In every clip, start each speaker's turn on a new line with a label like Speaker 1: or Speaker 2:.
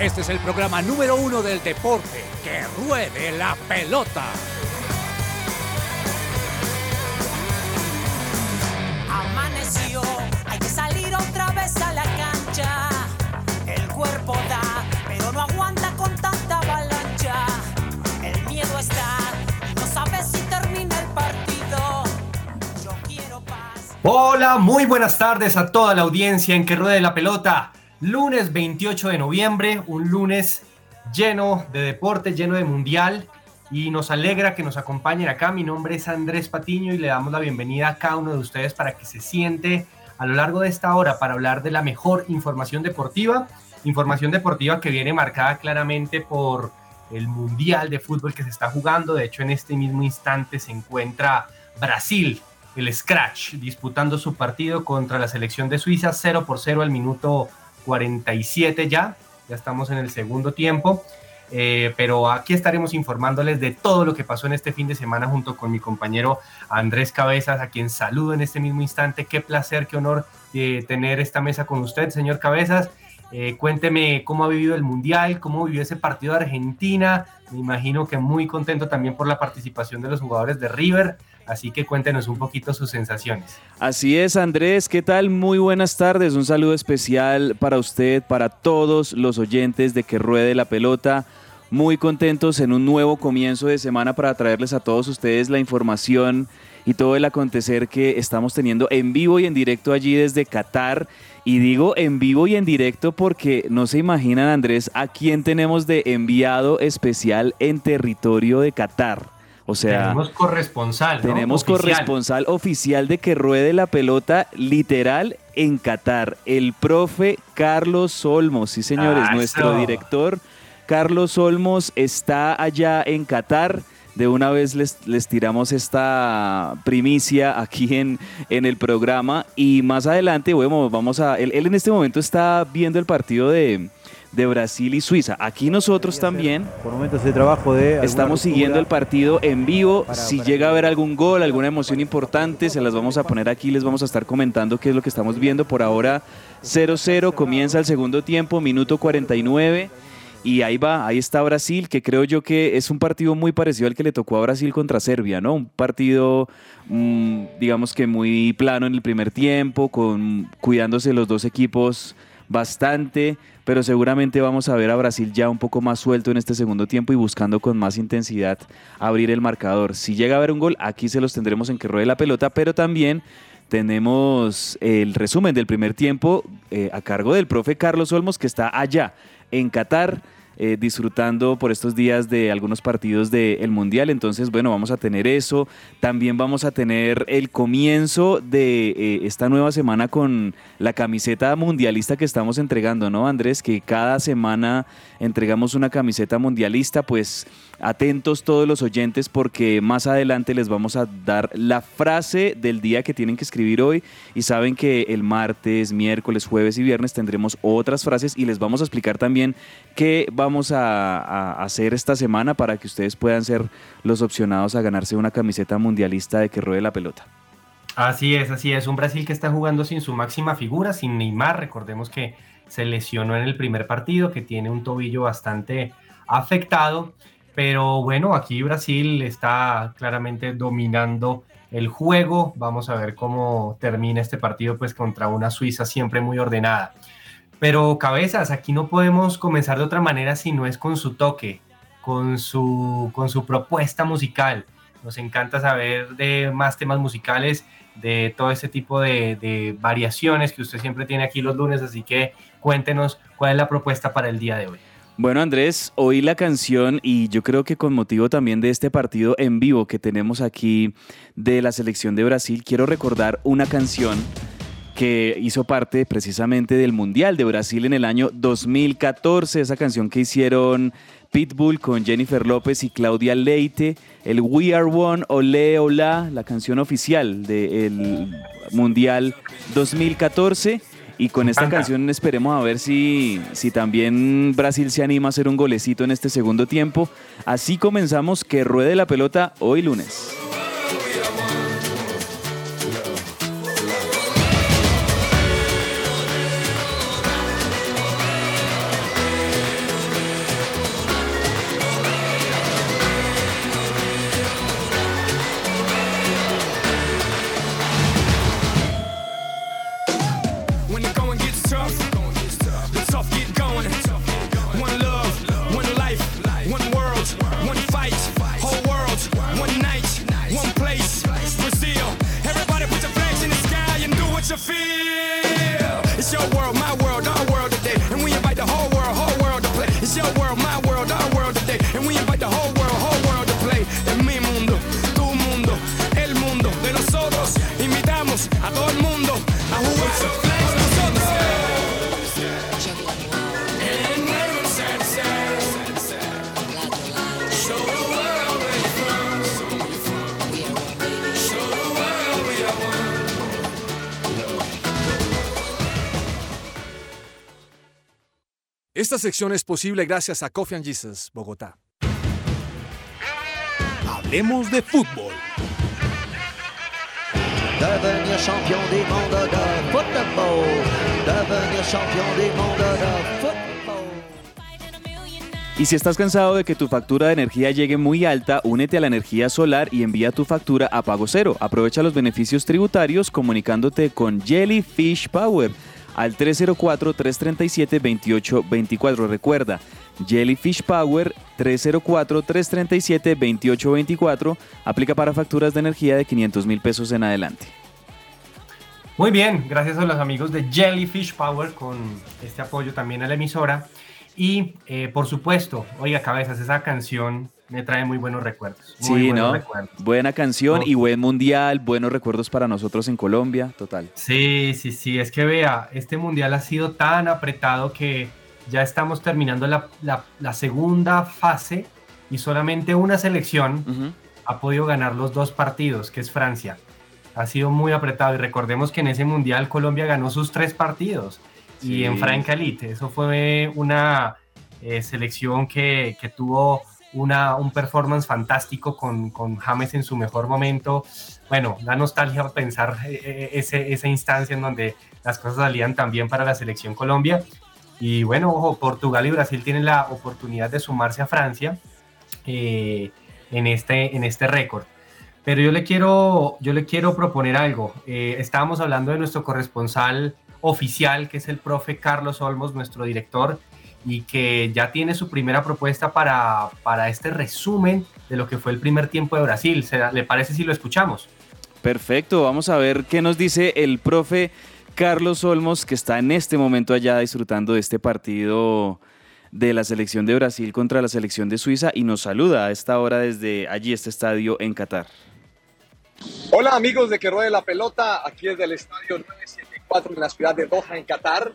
Speaker 1: Este es el programa número uno del deporte. ¡Que ruede la pelota!
Speaker 2: Amaneció, hay que salir otra vez a la cancha. El cuerpo da, pero no aguanta con tanta avalancha. El miedo está y no sabes si termina el partido. Yo quiero paz.
Speaker 3: Hola, muy buenas tardes a toda la audiencia en que ruede la pelota. Lunes 28 de noviembre, un lunes lleno de deporte, lleno de mundial. Y nos alegra que nos acompañen acá. Mi nombre es Andrés Patiño y le damos la bienvenida a cada uno de ustedes para que se siente a lo largo de esta hora para hablar de la mejor información deportiva. Información deportiva que viene marcada claramente por el Mundial de Fútbol que se está jugando. De hecho, en este mismo instante se encuentra Brasil, el Scratch, disputando su partido contra la selección de Suiza 0 por 0 al minuto 47 ya. Ya estamos en el segundo tiempo. Eh, pero aquí estaremos informándoles de todo lo que pasó en este fin de semana junto con mi compañero Andrés Cabezas, a quien saludo en este mismo instante. Qué placer, qué honor eh, tener esta mesa con usted, señor Cabezas. Eh, cuénteme cómo ha vivido el Mundial, cómo vivió ese partido de Argentina. Me imagino que muy contento también por la participación de los jugadores de River. Así que cuéntenos un poquito sus sensaciones.
Speaker 4: Así es, Andrés, ¿qué tal? Muy buenas tardes. Un saludo especial para usted, para todos los oyentes de Que Ruede la Pelota. Muy contentos en un nuevo comienzo de semana para traerles a todos ustedes la información y todo el acontecer que estamos teniendo en vivo y en directo allí desde Qatar. Y digo en vivo y en directo porque no se imaginan, Andrés, a quién tenemos de enviado especial en territorio de Qatar. O sea,
Speaker 3: tenemos corresponsal. ¿no?
Speaker 4: Tenemos
Speaker 3: Oficial.
Speaker 4: corresponsal oficial de que ruede la pelota literal en Qatar. El profe Carlos Olmos, sí señores,
Speaker 3: Ah,
Speaker 4: nuestro
Speaker 3: eso.
Speaker 4: director Carlos Olmos está allá en Qatar. De una vez les, les tiramos esta primicia aquí en, en el programa y más adelante, bueno, vamos a... Él, él en este momento está viendo el partido de, de Brasil y Suiza. Aquí nosotros también
Speaker 5: Por momentos de trabajo de.
Speaker 4: Estamos siguiendo el partido en vivo.
Speaker 5: Para-
Speaker 4: si
Speaker 5: para
Speaker 4: llega a haber algún gol, alguna emoción importante, se las vamos a poner aquí. Les vamos a estar comentando qué es lo que estamos viendo. Por ahora, 0-0. Comienza el segundo tiempo, minuto 49. Y ahí va, ahí está Brasil, que creo yo que es un partido muy parecido al que le tocó a Brasil contra Serbia, ¿no? Un partido, mm, digamos que muy plano en el primer tiempo, con cuidándose los dos equipos bastante, pero seguramente vamos a ver a Brasil ya un poco más suelto en este segundo tiempo y buscando con más intensidad abrir el marcador. Si llega a haber un gol, aquí se los tendremos en que ruede la pelota, pero también tenemos el resumen del primer tiempo eh, a cargo del profe Carlos Olmos, que está allá en Qatar. Eh, disfrutando por estos días de algunos partidos del Mundial. Entonces, bueno, vamos a tener eso. También vamos a tener el comienzo de eh, esta nueva semana con la camiseta mundialista que estamos entregando, ¿no, Andrés? Que cada semana entregamos una camiseta mundialista, pues atentos todos los oyentes porque más adelante les vamos a dar la frase del día que tienen que escribir hoy y saben que el martes, miércoles, jueves y viernes tendremos otras frases y les vamos a explicar también qué vamos a, hacer esta semana para que ustedes puedan ser los opcionados a ganarse una camiseta mundialista de que ruede la pelota.
Speaker 3: Así es, así es. Un Brasil que está jugando sin su máxima figura, sin Neymar. Recordemos que se lesionó en el primer partido, que tiene un tobillo bastante afectado. Pero bueno, aquí Brasil está claramente dominando el juego. Vamos a ver cómo termina este partido, pues contra una Suiza siempre muy ordenada. Pero cabezas, aquí no podemos comenzar de otra manera si no es con su toque, con su, con su propuesta musical. Nos encanta saber de más temas musicales, de todo ese tipo de, de variaciones que usted siempre tiene aquí los lunes, así que cuéntenos cuál es la propuesta para el día de hoy.
Speaker 4: Bueno, Andrés, oí la canción y yo creo que con motivo también de este partido en vivo que tenemos aquí de la selección de Brasil, quiero recordar una canción que hizo parte precisamente del Mundial de Brasil en el año 2014, esa canción que hicieron Pitbull con Jennifer López y Claudia Leite, el We Are One, Ole Ola, la canción oficial del Mundial 2014. Y con esta canción esperemos a ver si, si también Brasil se anima a hacer un golecito en este segundo tiempo. Así comenzamos que ruede la pelota hoy lunes.
Speaker 1: Sección es posible gracias a Coffee and Jesus, Bogotá. Hablemos de fútbol.
Speaker 6: Devenir champion de. Devenir champion de.
Speaker 4: Y si estás cansado de que tu factura de energía llegue muy alta, únete a la energía solar y envía tu factura a pago cero. Aprovecha los beneficios tributarios comunicándote con Jellyfish Power al 304-337-2824. Recuerda, Jellyfish Power 304-337-2824 aplica para facturas de energía de 500 mil pesos en adelante.
Speaker 3: Muy bien, gracias a los amigos de Jellyfish Power con este apoyo también a la emisora. Y eh, por supuesto, oiga, cabezas, esa canción me trae muy buenos recuerdos. Muy
Speaker 4: Sí,
Speaker 3: buenos
Speaker 4: ¿no?
Speaker 3: recuerdos.
Speaker 4: Buena canción
Speaker 3: No.
Speaker 4: y buen mundial, buenos recuerdos para nosotros en Colombia, total.
Speaker 3: Sí, sí, sí, es que vea, este mundial ha sido tan apretado que ya estamos terminando la, la- la segunda fase y solamente una selección
Speaker 4: Ujú.
Speaker 3: ha podido ganar los dos partidos, que es Francia. Ha sido muy apretado y recordemos que en ese mundial Colombia ganó sus tres partidos
Speaker 4: Sí.
Speaker 3: y en Franca Elite. Eso fue una eh, selección que, que tuvo un performance fantástico con, con James en su mejor momento. Bueno, da nostalgia pensar eh, eh, ese, esa instancia en donde las cosas salían tan para la selección Colombia. Y bueno, ojo, Portugal y Brasil tienen la oportunidad de sumarse a Francia eh, en este, en este récord. Pero yo le quiero, yo le quiero proponer algo. Eh, estábamos hablando de nuestro corresponsal oficial, que es el profe Carlos Olmos, nuestro director, y que ya tiene su primera propuesta para, para este resumen de lo que fue el primer tiempo de Brasil. ¿Se- ¿Le parece si lo escuchamos?
Speaker 4: Perfecto, vamos a ver qué nos dice el profe Carlos Olmos, que está en este momento allá disfrutando de este partido de la selección de Brasil contra la selección de Suiza y nos saluda a esta hora desde allí, este estadio en Qatar.
Speaker 7: Hola amigos de Que Ruede la Pelota, aquí desde el estadio 974 en la ciudad de Doha, en Qatar,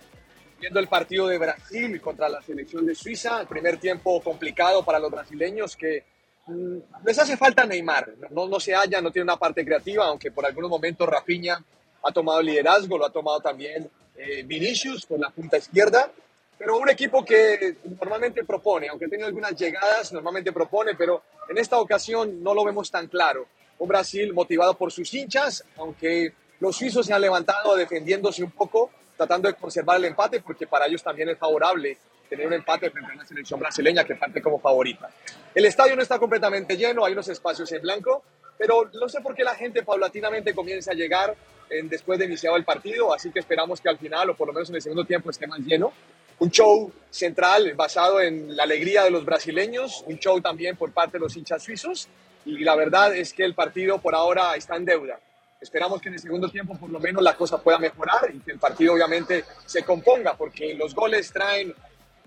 Speaker 7: viendo el partido de Brasil contra la selección de Suiza, el primer tiempo complicado para los brasileños que mm, les hace falta Neymar, no, no se hallan, no tiene una parte creativa, aunque por algunos momentos Rafinha ha tomado liderazgo, lo ha tomado también eh, Vinicius por la punta izquierda, pero un equipo que normalmente propone, aunque tenido algunas llegadas, normalmente propone, pero en esta ocasión no lo vemos tan claro. Un Brasil motivado por sus hinchas, aunque los suizos se han levantado defendiéndose un poco, tratando de conservar el empate, porque para ellos también es favorable tener un empate frente a una selección brasileña que parte como favorita. El estadio no está completamente lleno, hay unos espacios en blanco, pero no sé por qué la gente paulatinamente comienza a llegar en- después de iniciado el partido, así que esperamos que al final, o por lo menos en el segundo tiempo, esté más lleno. Un show central basado en la alegría de los brasileños, un show también por parte de los hinchas suizos, y la verdad es que el partido por ahora está en deuda. Esperamos que en el segundo tiempo por lo menos la cosa pueda mejorar y que el partido obviamente se componga, porque los goles traen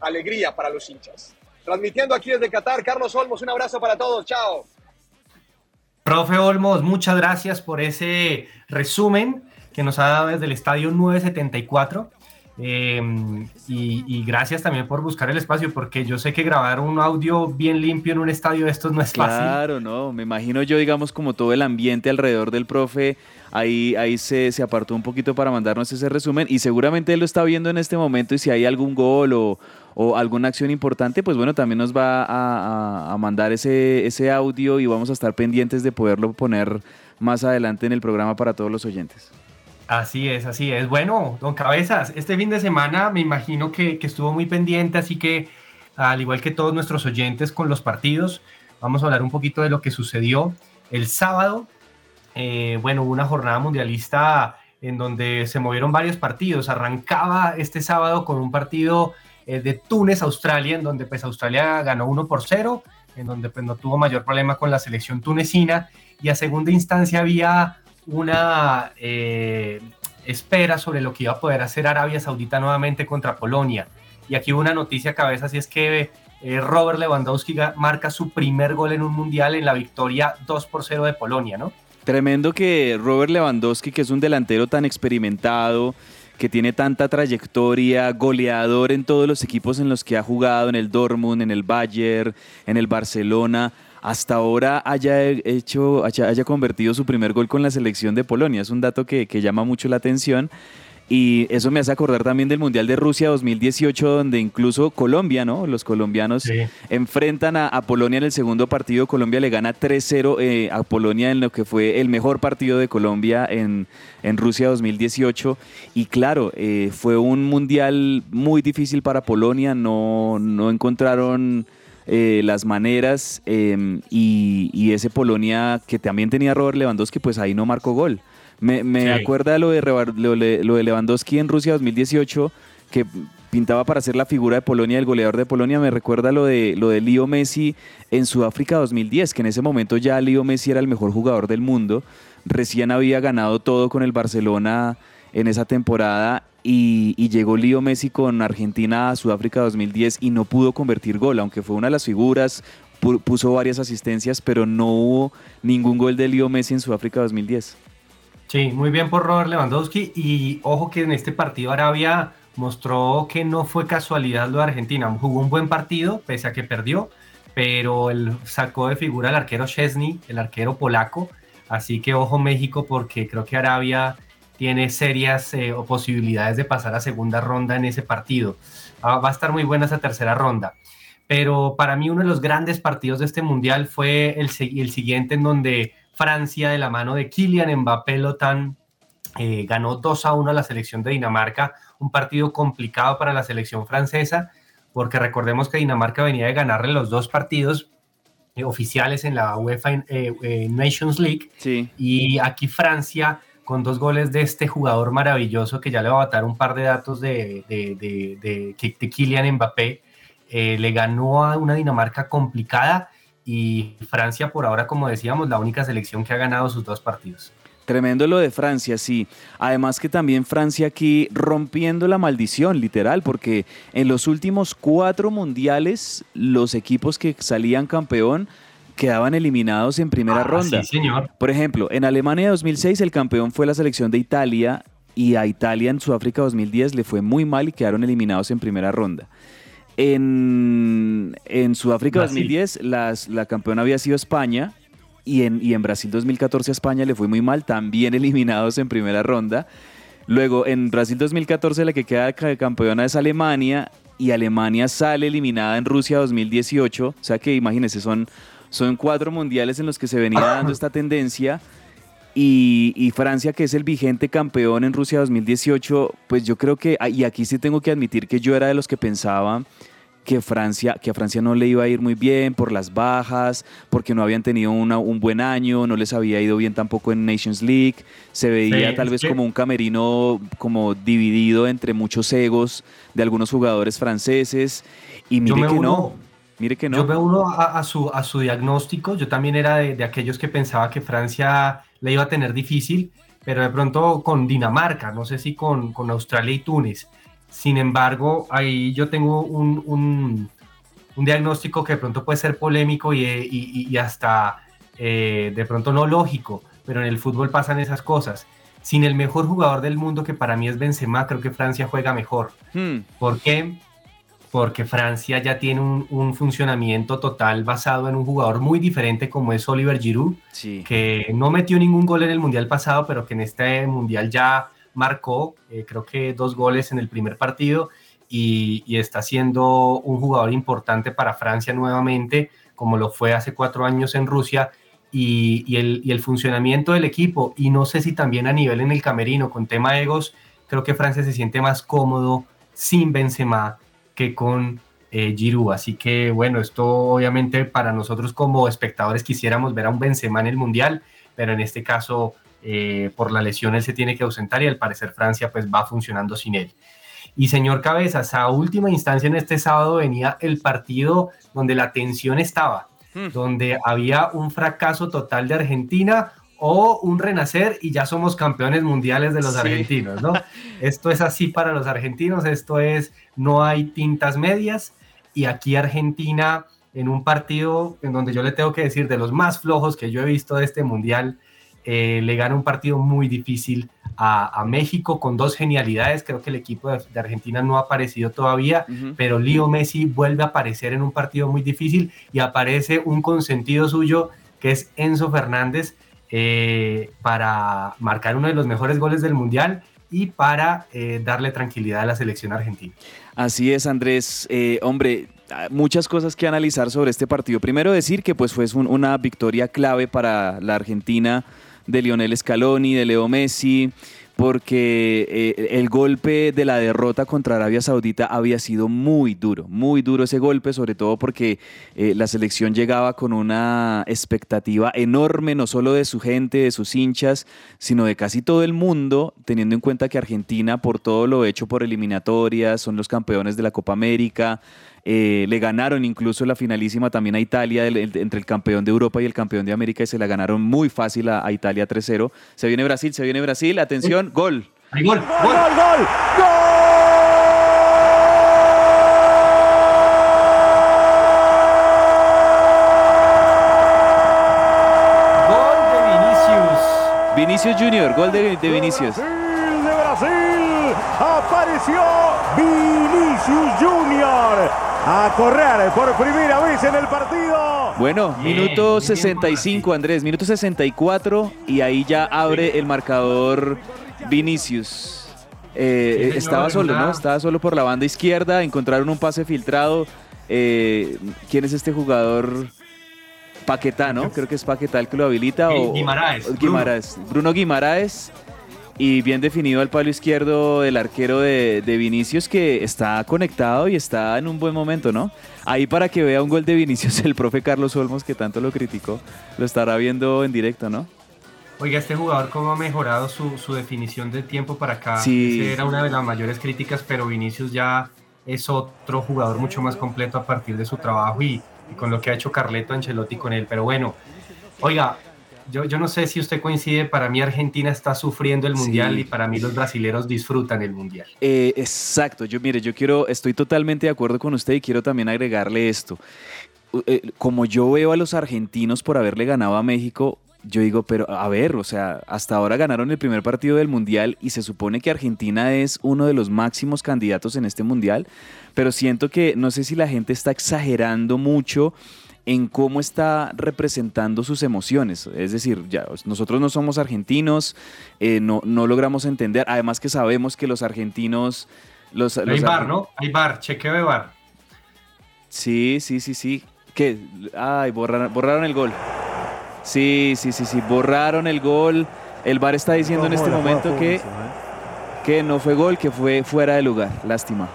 Speaker 7: alegría para los hinchas. Transmitiendo aquí desde Qatar, Carlos Olmos, un abrazo para todos, chao.
Speaker 3: Profe Olmos, muchas gracias por ese resumen que nos ha dado desde el estadio 974. Eh, y, y gracias también por buscar el espacio, porque yo sé que grabar un audio bien limpio en un estadio de estos no es fácil.
Speaker 4: Claro, no, me imagino yo, digamos, como todo el ambiente alrededor del profe, ahí, ahí se, se apartó un poquito para mandarnos ese resumen y seguramente él lo está viendo en este momento y si hay algún gol o, o alguna acción importante, pues bueno, también nos va a, a- a mandar ese, ese audio y vamos a estar pendientes de poderlo poner más adelante en el programa para todos los oyentes.
Speaker 3: Así es, así es. Bueno, don Cabezas, este fin de semana me imagino que, que estuvo muy pendiente, así que al igual que todos nuestros oyentes con los partidos, vamos a hablar un poquito de lo que sucedió el sábado. Eh, bueno, hubo una jornada mundialista en donde se movieron varios partidos. Arrancaba este sábado con un partido eh, de Túnez-Australia, en donde pues Australia ganó 1 por 0, en donde pues no tuvo mayor problema con la selección tunecina, y a segunda instancia había una eh, espera sobre lo que iba a poder hacer Arabia Saudita nuevamente contra Polonia. Y aquí una noticia cabeza, si es que eh, Robert Lewandowski marca su primer gol en un mundial en la victoria 2 por 0 de Polonia, ¿no?
Speaker 4: Tremendo que Robert Lewandowski, que es un delantero tan experimentado, que tiene tanta trayectoria, goleador en todos los equipos en los que ha jugado, en el Dortmund, en el Bayern, en el Barcelona, hasta ahora haya hecho, haya, convertido su primer gol con la selección de Polonia. Es un dato que, que llama mucho la atención. Y eso me hace acordar también del Mundial de Rusia 2018, donde incluso Colombia, ¿no? Los colombianos enfrentan a, Polonia en el segundo partido. Colombia le gana 3-0 eh, a Polonia en lo que fue el mejor partido de Colombia en, en Rusia 2018. Y claro, eh, fue un mundial muy difícil para Polonia. No, no encontraron eh, las maneras. Em, y, y ese Polonia que también tenía Robert Lewandowski, pues ahí no marcó gol. Me, acuerda lo de, lo, de Lewandowski en Rusia 2018, que pintaba para ser la figura de Polonia, el goleador de Polonia. Me recuerda lo de, lo de Leo Messi en Sudáfrica 2010, que en ese momento ya Leo Messi era el mejor jugador del mundo. Recién había ganado todo con el Barcelona en esa temporada y, llegó Leo Messi con Argentina a Sudáfrica 2010 y no pudo convertir gol, aunque fue una de las figuras, puso varias asistencias, pero no hubo ningún gol de Leo Messi en Sudáfrica 2010.
Speaker 3: Sí, muy bien por Robert Lewandowski y ojo que en este partido Arabia mostró que no fue casualidad lo de Argentina, jugó un buen partido pese a que perdió, pero él sacó de figura al arquero Chesney, el arquero polaco, así que ojo México porque creo que Arabia tiene serias eh, posibilidades de pasar a segunda ronda en ese partido. Ah, va a estar muy buena esa tercera ronda. Pero para mí uno de los grandes partidos de este mundial fue el, el siguiente en donde Francia de la mano de Kylian Mbappé Lotan eh, ganó 2 a 1 a la selección de Dinamarca, un partido complicado para la selección francesa, porque recordemos que Dinamarca venía de ganarle los dos partidos eh, oficiales en la UEFA eh, Nations League, y aquí Francia con dos goles de este jugador maravilloso que ya le va a dar un par de datos de, de, de, de Kylian Mbappé, le ganó a una Dinamarca complicada y Francia por ahora, como decíamos, la única selección que ha ganado sus dos partidos.
Speaker 4: Tremendo lo de Francia, sí. Además que también Francia aquí rompiendo la maldición, literal, porque en los últimos cuatro mundiales los equipos que salían campeón quedaban eliminados en primera ah, ronda.
Speaker 3: Sí, señor.
Speaker 4: Por ejemplo, en Alemania 2006 el campeón fue la selección de Italia y a Italia en Sudáfrica 2010 le fue muy mal y quedaron eliminados en primera ronda. En, en Sudáfrica 2010 las, la campeona había sido España y en, y en Brasil 2014 a España le fue muy mal, también eliminados en primera ronda. Luego en Brasil 2014 la que queda campeona es Alemania y Alemania sale eliminada en Rusia 2018. O sea que imagínense, son, son cuatro mundiales en los que se venía dando esta tendencia. Y, y, Francia, que es el vigente campeón en Rusia 2018, pues yo creo que, y aquí sí tengo que admitir que yo era de los que pensaba que, Francia, que a Francia no le iba a ir muy bien por las bajas, porque no habían tenido un buen año, no les había ido bien tampoco en Nations League, se veía tal vez como un camerino como dividido entre muchos egos de algunos jugadores franceses, y mire que no. Mire que no.
Speaker 3: Yo veo uno a, su, a su diagnóstico, yo también era de, de aquellos que pensaba que Francia le iba a tener difícil, pero de pronto con Dinamarca, no sé si con, con Australia y Túnez sin embargo, ahí yo tengo un, un, diagnóstico que de pronto puede ser polémico y, y, hasta eh, de pronto no lógico, pero en el fútbol pasan esas cosas. Sin el mejor jugador del mundo, que para mí es Benzema, creo que Francia juega mejor. Hmm. ¿Por qué? Porque Francia ya tiene un, un, funcionamiento total basado en un jugador muy diferente como es Oliver Giroud, que no metió ningún gol en el Mundial pasado, pero que en este Mundial ya marcó, eh, creo que dos goles en el primer partido y, está siendo un jugador importante para Francia nuevamente, como lo fue hace cuatro años en Rusia. Y, el, funcionamiento del equipo, y no sé si también a nivel en el camerino, con tema egos, creo que Francia se siente más cómodo sin Benzema que con eh, Giroud. Así que bueno, esto obviamente para nosotros como espectadores quisiéramos ver a un Benzema en el Mundial, pero en este caso eh, por la lesión él se tiene que ausentar y al parecer Francia pues va funcionando sin él. Y señor Cabezas, a última instancia en este sábado venía el partido donde la tensión estaba, donde había un fracaso total de Argentina o un renacer y ya somos campeones mundiales de los
Speaker 4: Sí.
Speaker 3: argentinos, ¿no? esto es así para los argentinos, esto es, no hay tintas medias y aquí Argentina en un partido en donde yo le tengo que decir de los más flojos que yo he visto de este mundial, eh, le gana un partido muy difícil a, a México con dos genialidades. Creo que el equipo de, de Argentina no ha aparecido todavía, pero Leo Messi vuelve a aparecer en un partido muy difícil y aparece un consentido suyo que es Enzo Fernández eh, para marcar uno de los mejores goles del mundial y para eh, darle tranquilidad a la selección argentina.
Speaker 4: Así es, Andrés. Eh, hombre, muchas cosas que analizar sobre este partido. Primero decir que pues fue un- una victoria clave para la Argentina de Lionel Scaloni, de Leo Messi, porque eh, el golpe de la derrota contra Arabia Saudita había sido muy duro, muy duro ese golpe, sobre todo porque eh, la selección llegaba con una expectativa enorme, no solo de su gente, de sus hinchas, sino de casi todo el mundo, teniendo en cuenta que Argentina, por todo lo hecho por eliminatorias, son los campeones de la Copa América, eh, le ganaron incluso la finalísima también a Italia, el- el- entre el campeón de Europa y el campeón de América, y se la ganaron muy fácil a, a Italia 3-0. Se viene Brasil, se viene Brasil, atención, gol.
Speaker 3: ¡Hay gol!
Speaker 5: ¡Gol, gol, gol!
Speaker 3: ¡Gol de Vinicius!
Speaker 4: Vinicius Junior, gol de, de Vinicius.
Speaker 5: Brasil de Brasil apareció Vinicius Junior a correr por primera vez en el partido.
Speaker 4: Bueno,
Speaker 3: Bien,
Speaker 4: minuto
Speaker 3: muy bien,
Speaker 4: 65, Andrés, minuto 64 y ahí ya abre el marcador Vinicius. Eh,
Speaker 3: Sí, señor,
Speaker 4: estaba solo, ¿no? Estaba solo por la banda izquierda, encontraron un pase filtrado. Eh, ¿Quién es este jugador? Paquetá, ¿no? Creo que es Paquetá el que lo habilita. O,
Speaker 3: Guimaraes, Bruno.
Speaker 4: Guimaraes. Bruno Guimaraes. Y bien definido al palo izquierdo del arquero de, de Vinicius que está conectado y está en un buen momento, ¿no? Ahí para que vea un gol de Vinicius el profe Carlos Olmos que tanto lo criticó, lo estará viendo en directo, ¿no?
Speaker 3: Oiga, este jugador cómo ha mejorado su, su definición de tiempo para acá.
Speaker 4: Sí.
Speaker 3: Esa era una de las mayores críticas, pero Vinicius ya es otro jugador mucho más completo a partir de su trabajo y, y con lo que ha hecho Carleto Ancelotti con él. Pero bueno, oiga, yo, yo no sé si usted coincide, para mí Argentina está sufriendo el
Speaker 4: Sí.
Speaker 3: Mundial y para mí los brasileros disfrutan el Mundial.
Speaker 4: Eh, exacto, yo mire, yo quiero, estoy totalmente de acuerdo con usted y quiero también agregarle esto. Eh, como yo veo a los argentinos por haberle ganado a México, yo digo, pero a ver, o sea, hasta ahora ganaron el primer partido del Mundial y se supone que Argentina es uno de los máximos candidatos en este Mundial, pero siento que no sé si la gente está exagerando mucho en cómo está representando sus emociones. Es decir, ya, nosotros no somos argentinos, eh, no, no logramos entender, además que sabemos que los argentinos... Los,
Speaker 3: Hay
Speaker 4: los
Speaker 3: bar, ¿no? Hay bar, chequeo de bar.
Speaker 4: Sí, sí, sí, sí. ¿Qué? Ay, borraron, borraron el gol. Sí, sí, sí, sí, borraron el gol. El VAR está diciendo en este momento que,
Speaker 5: ¿eh?
Speaker 4: que no fue gol, que fue fuera de lugar. Lástima.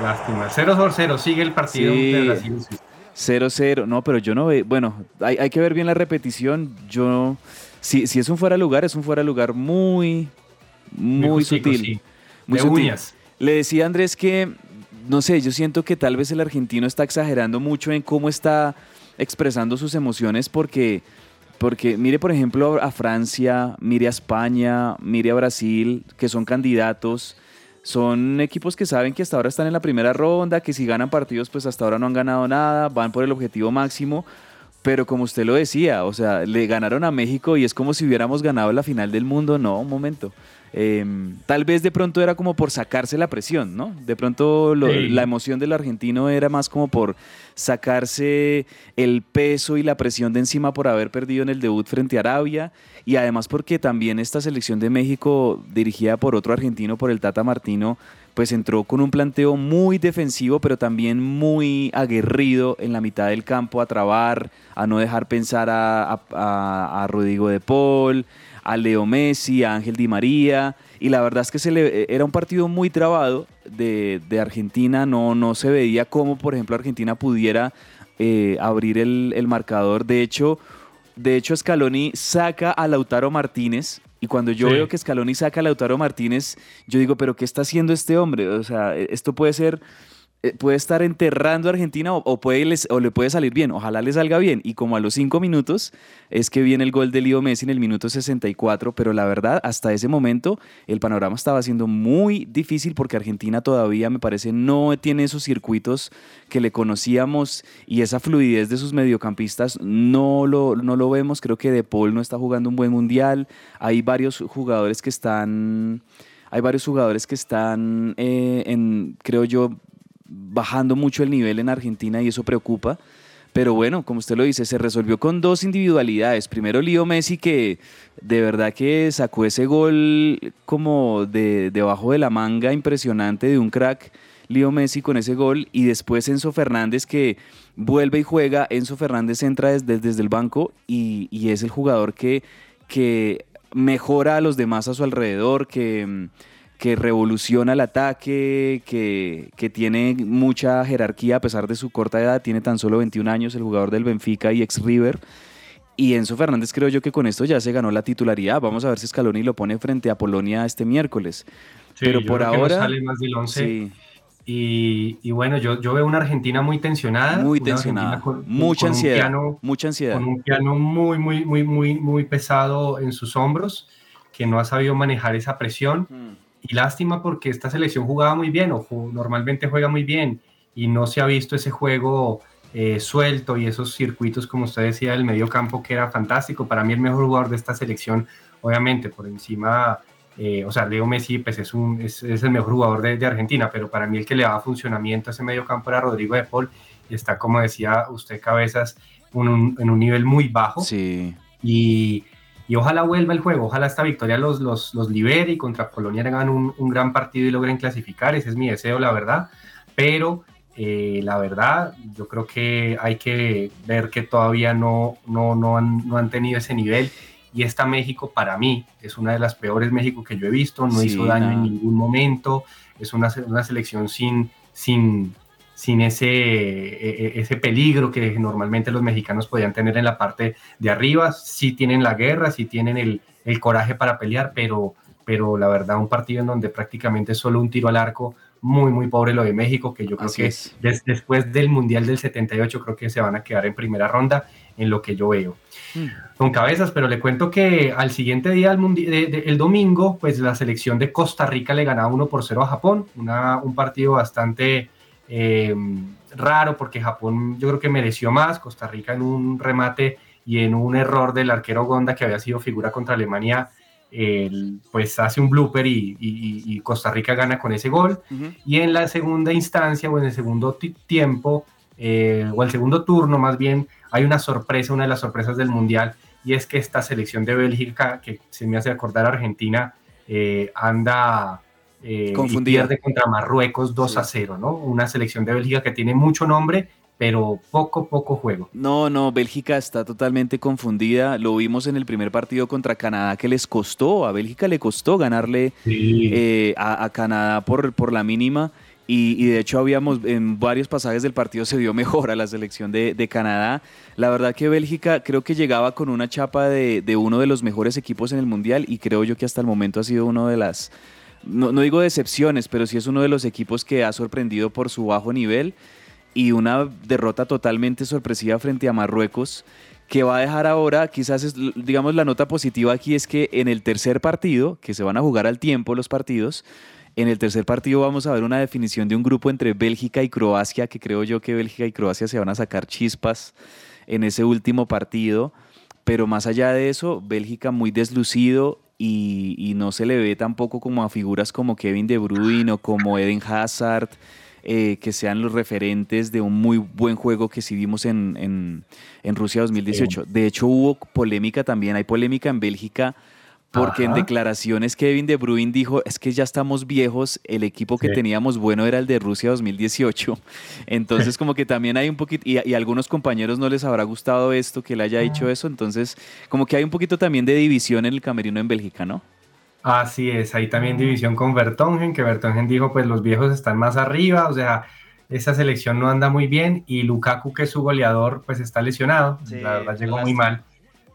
Speaker 3: Lástima. 0 por 0, sigue el partido
Speaker 4: Sí.
Speaker 3: de Brasil. Y Suiza.
Speaker 4: 0-0. No, pero yo no veo. Bueno, hay, hay que ver bien la repetición. Yo. Si, si es un fuera de lugar, es un fuera de lugar muy. Muy
Speaker 3: justico,
Speaker 4: sutil.
Speaker 3: sí.
Speaker 4: Muy
Speaker 3: de
Speaker 4: sutil.
Speaker 3: uñas.
Speaker 4: Le decía a Andrés que, no sé, yo siento que tal vez el argentino está exagerando mucho en cómo está expresando sus emociones porque, porque mire por ejemplo a Francia, mire a España, mire a Brasil, que son candidatos. Son equipos que saben que hasta ahora están en la primera ronda, que si ganan partidos pues hasta ahora no han ganado nada, van por el objetivo máximo. Pero como usted lo decía, o sea, le ganaron a México y es como si hubiéramos ganado la final del mundo. No, un momento. Eh, tal vez de pronto era como por sacarse la presión, ¿no? De pronto lo-
Speaker 3: Sí.
Speaker 4: la emoción del argentino era más como por sacarse el peso y la presión de encima por haber perdido en el debut frente a Arabia y además porque también esta selección de México dirigida por otro argentino, por el Tata Martino, pues entró con un planteo muy defensivo, pero también muy aguerrido en la mitad del campo a trabar, a no dejar pensar a, a, a- a Rodrigo de Paul, a Leo Messi, a Ángel Di María. Y la verdad es que se le, era un partido muy trabado de, de Argentina. No, no se veía cómo, por ejemplo, Argentina pudiera eh, abrir el, el marcador. De hecho, de hecho, Scaloni saca a Lautaro Martínez. Y cuando yo
Speaker 3: Sí.
Speaker 4: veo que Scaloni saca a Lautaro Martínez, yo digo, pero ¿qué está haciendo este hombre? O sea, e- esto puede ser, eh, puede estar enterrando a Argentina o, puede o le puede salir bien. Ojalá le salga bien. Y como a los cinco minutos es que viene el gol de Leo Messi en el minuto 64, pero la verdad, hasta ese momento el panorama estaba siendo muy difícil porque Argentina todavía, me parece, no tiene esos circuitos que le conocíamos y esa fluidez de sus mediocampistas no lo, no lo vemos. Creo que De Paul no está jugando un buen mundial. Hay varios jugadores que están, hay varios jugadores que están, eh, en, creo yo, bajando mucho el nivel en Argentina y eso preocupa. Pero bueno, como usted lo dice, se resolvió con dos individualidades. Primero Leo Messi que de verdad que sacó ese gol como de debajo de la manga impresionante de un crack. Leo Messi con ese gol y después Enzo Fernández que vuelve y juega. Enzo Fernández entra desde, desde el banco y, y es el jugador que, que mejora a los demás a su alrededor, que, que revoluciona el ataque, que, que tiene mucha jerarquía a pesar de su corta edad, tiene tan solo 21 años, el jugador del Benfica y ex River. Y Enzo Fernández creo yo que con esto ya se ganó la titularidad. Vamos a ver si Scaloni lo pone frente a Polonia este miércoles.
Speaker 3: Sí,
Speaker 4: Pero
Speaker 3: yo
Speaker 4: por
Speaker 3: creo que no
Speaker 4: ahora...
Speaker 3: sale más del 11.
Speaker 4: Sí,
Speaker 3: Y, y bueno, yo, yo veo una Argentina muy tensionada.
Speaker 4: muy tensionada.
Speaker 3: Con-
Speaker 4: mucha
Speaker 3: con
Speaker 4: ansiedad.
Speaker 3: piano-
Speaker 4: mucha ansiedad.
Speaker 3: con un piano muy, muy, muy, muy, muy pesado en sus hombros, que no ha sabido manejar esa presión.
Speaker 4: Mm.
Speaker 3: Y lástima porque esta selección jugaba muy bien, o normalmente juega muy bien, y no se ha visto ese juego eh, suelto y esos circuitos, como usted decía, del medio campo, que era fantástico. Para mí el mejor jugador de esta selección, obviamente, por encima, eh, o sea, Leo Messi pues es, un, es, es el mejor jugador de, de Argentina, pero para mí el que le daba funcionamiento a ese medio campo era Rodrigo de Paul, y está, como decía usted, Cabezas, un- un- en un nivel muy bajo
Speaker 4: Sí.
Speaker 3: y, y ojalá vuelva el juego, ojalá esta victoria los, los, los libere y contra Polonia hagan un, un gran partido y logren clasificar, ese es mi deseo, la verdad, pero eh, la verdad yo creo que hay que ver que todavía no, no, no, han, no han tenido ese nivel y esta México para mí es una de las peores México que yo he visto, no
Speaker 4: Sí,
Speaker 3: hizo daño
Speaker 4: no.
Speaker 3: en ningún momento, es una, una selección sin, sin, sin ese, e- e- ese peligro que normalmente los mexicanos podían tener en la parte de arriba. Sí tienen la guerra, sí tienen el, el coraje para pelear, pero, pero la verdad un partido en donde prácticamente solo un tiro al arco, muy, muy pobre lo de México, que yo creo
Speaker 4: Así
Speaker 3: que
Speaker 4: es.
Speaker 3: des- después del Mundial del 78 creo que se van a quedar en primera ronda en lo que yo veo
Speaker 4: Mm.
Speaker 3: con cabezas, pero le cuento que al siguiente día, el, mundi- de- de- el domingo, pues la selección de Costa Rica le ganaba 1 por 0 a Japón, una- un partido bastante eh, raro porque Japón yo creo que mereció más, Costa Rica en un remate y en un error del arquero Gonda que había sido figura contra Alemania, el- pues hace un blooper y, y- y Costa Rica gana con ese gol. Y en la segunda instancia o en el segundo ti- tiempo, eh, o el segundo turno más bien, hay una sorpresa, una de las sorpresas del Mundial, y es que esta selección de Bélgica, que se me hace acordar a Argentina, eh, anda eh, y pierde contra Marruecos 2 a 0, ¿no? Una selección de Bélgica que tiene mucho nombre, pero poco, poco juego.
Speaker 4: No, no, Bélgica está totalmente confundida. Lo vimos en el primer partido contra Canadá que les costó, a Bélgica le costó ganarle eh, a, a Canadá por, por la mínima. Y, y de hecho habíamos en varios pasajes del partido se vio mejor a la selección de, de Canadá. La verdad que Bélgica creo que llegaba con una chapa de, de uno de los mejores equipos en el Mundial y creo yo que hasta el momento ha sido uno de las, no, digo decepciones, pero sí es uno de los equipos que ha sorprendido por su bajo nivel y una derrota totalmente sorpresiva frente a Marruecos que va a dejar ahora, quizás digamos la nota positiva aquí es que en el tercer partido, que se van a jugar al tiempo los partidos, en el tercer partido vamos a ver una definición de un grupo entre Bélgica y Croacia, que creo yo que Bélgica y Croacia se van a sacar chispas en ese último partido, pero más allá de eso, Bélgica muy deslucido y, y no se le ve tampoco como a figuras como Kevin De Bruyne o como Eden Hazard, eh, que sean los referentes de un muy buen juego que sí vimos en, en- en Rusia 2018. De hecho, hubo polémica también, hay polémica en Bélgica, porque en declaraciones Kevin De Bruyne dijo, es que ya estamos viejos, el equipo que
Speaker 3: Sí.
Speaker 4: teníamos bueno era el de Rusia 2018. Entonces como que también hay un poquito, y, y a algunos compañeros no les habrá gustado esto, que él haya dicho eso, entonces como que hay un poquito también de división en el camerino en Bélgica, ¿no?
Speaker 3: Así es, ahí también división con Bertongen, que Bertongen dijo, pues los viejos están más arriba, o sea, esa selección no anda muy bien y Lukaku, que es su goleador, pues está lesionado,
Speaker 4: Sí,
Speaker 3: la verdad llegó muy mal.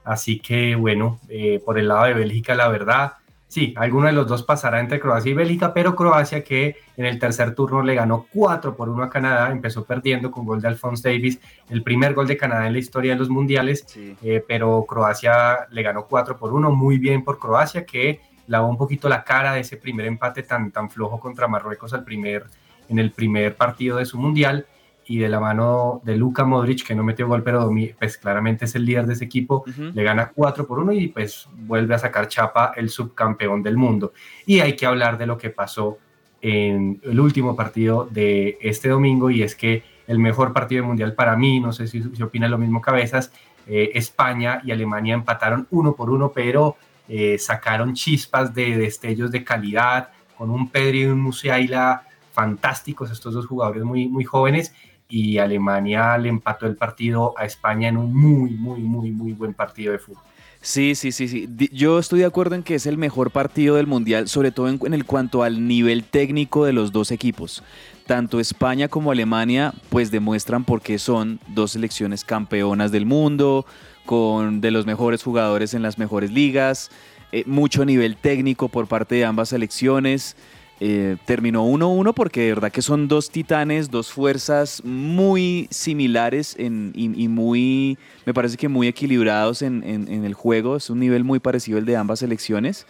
Speaker 3: Así que bueno, eh, por el lado de Bélgica, la verdad, sí, alguno de los dos pasará entre Croacia y Bélgica, pero Croacia que en el tercer turno le ganó 4 por 1 a Canadá, empezó perdiendo con gol de Alphonse Davis, el primer gol de Canadá en la historia de los mundiales, eh, pero Croacia le ganó 4 por 1, muy bien por Croacia que lavó un poquito la cara de ese primer empate tan, tan flojo contra Marruecos al primer, en el primer partido de su mundial y de la mano de Luka Modric, que no metió gol, pero pues claramente es el líder de ese equipo, le gana 4 por 1 y pues vuelve a sacar chapa el subcampeón del mundo. Y hay que hablar de lo que pasó en el último partido de este domingo y es que el mejor partido mundial para mí, no sé si, si opina lo mismo Cabezas, eh, España y Alemania empataron uno por uno, pero eh, sacaron chispas de destellos de calidad, con un Pedri y un Musiaila fantásticos, estos dos jugadores muy, muy jóvenes, y Alemania le empató el partido a España en un muy, muy, muy, muy buen partido de fútbol.
Speaker 4: Sí, sí, sí, sí. Yo estoy de acuerdo en que es el mejor partido del Mundial, sobre todo en, el cuanto al nivel técnico de los dos equipos. Tanto España como Alemania pues demuestran por qué son dos selecciones campeonas del mundo, con de los mejores jugadores en las mejores ligas, eh, mucho nivel técnico por parte de ambas selecciones. Eh, terminó 1-1 porque de verdad que son dos titanes, dos fuerzas muy similares en, y, muy, me parece que muy equilibrados en, en, el juego. Es un nivel muy parecido al de ambas selecciones.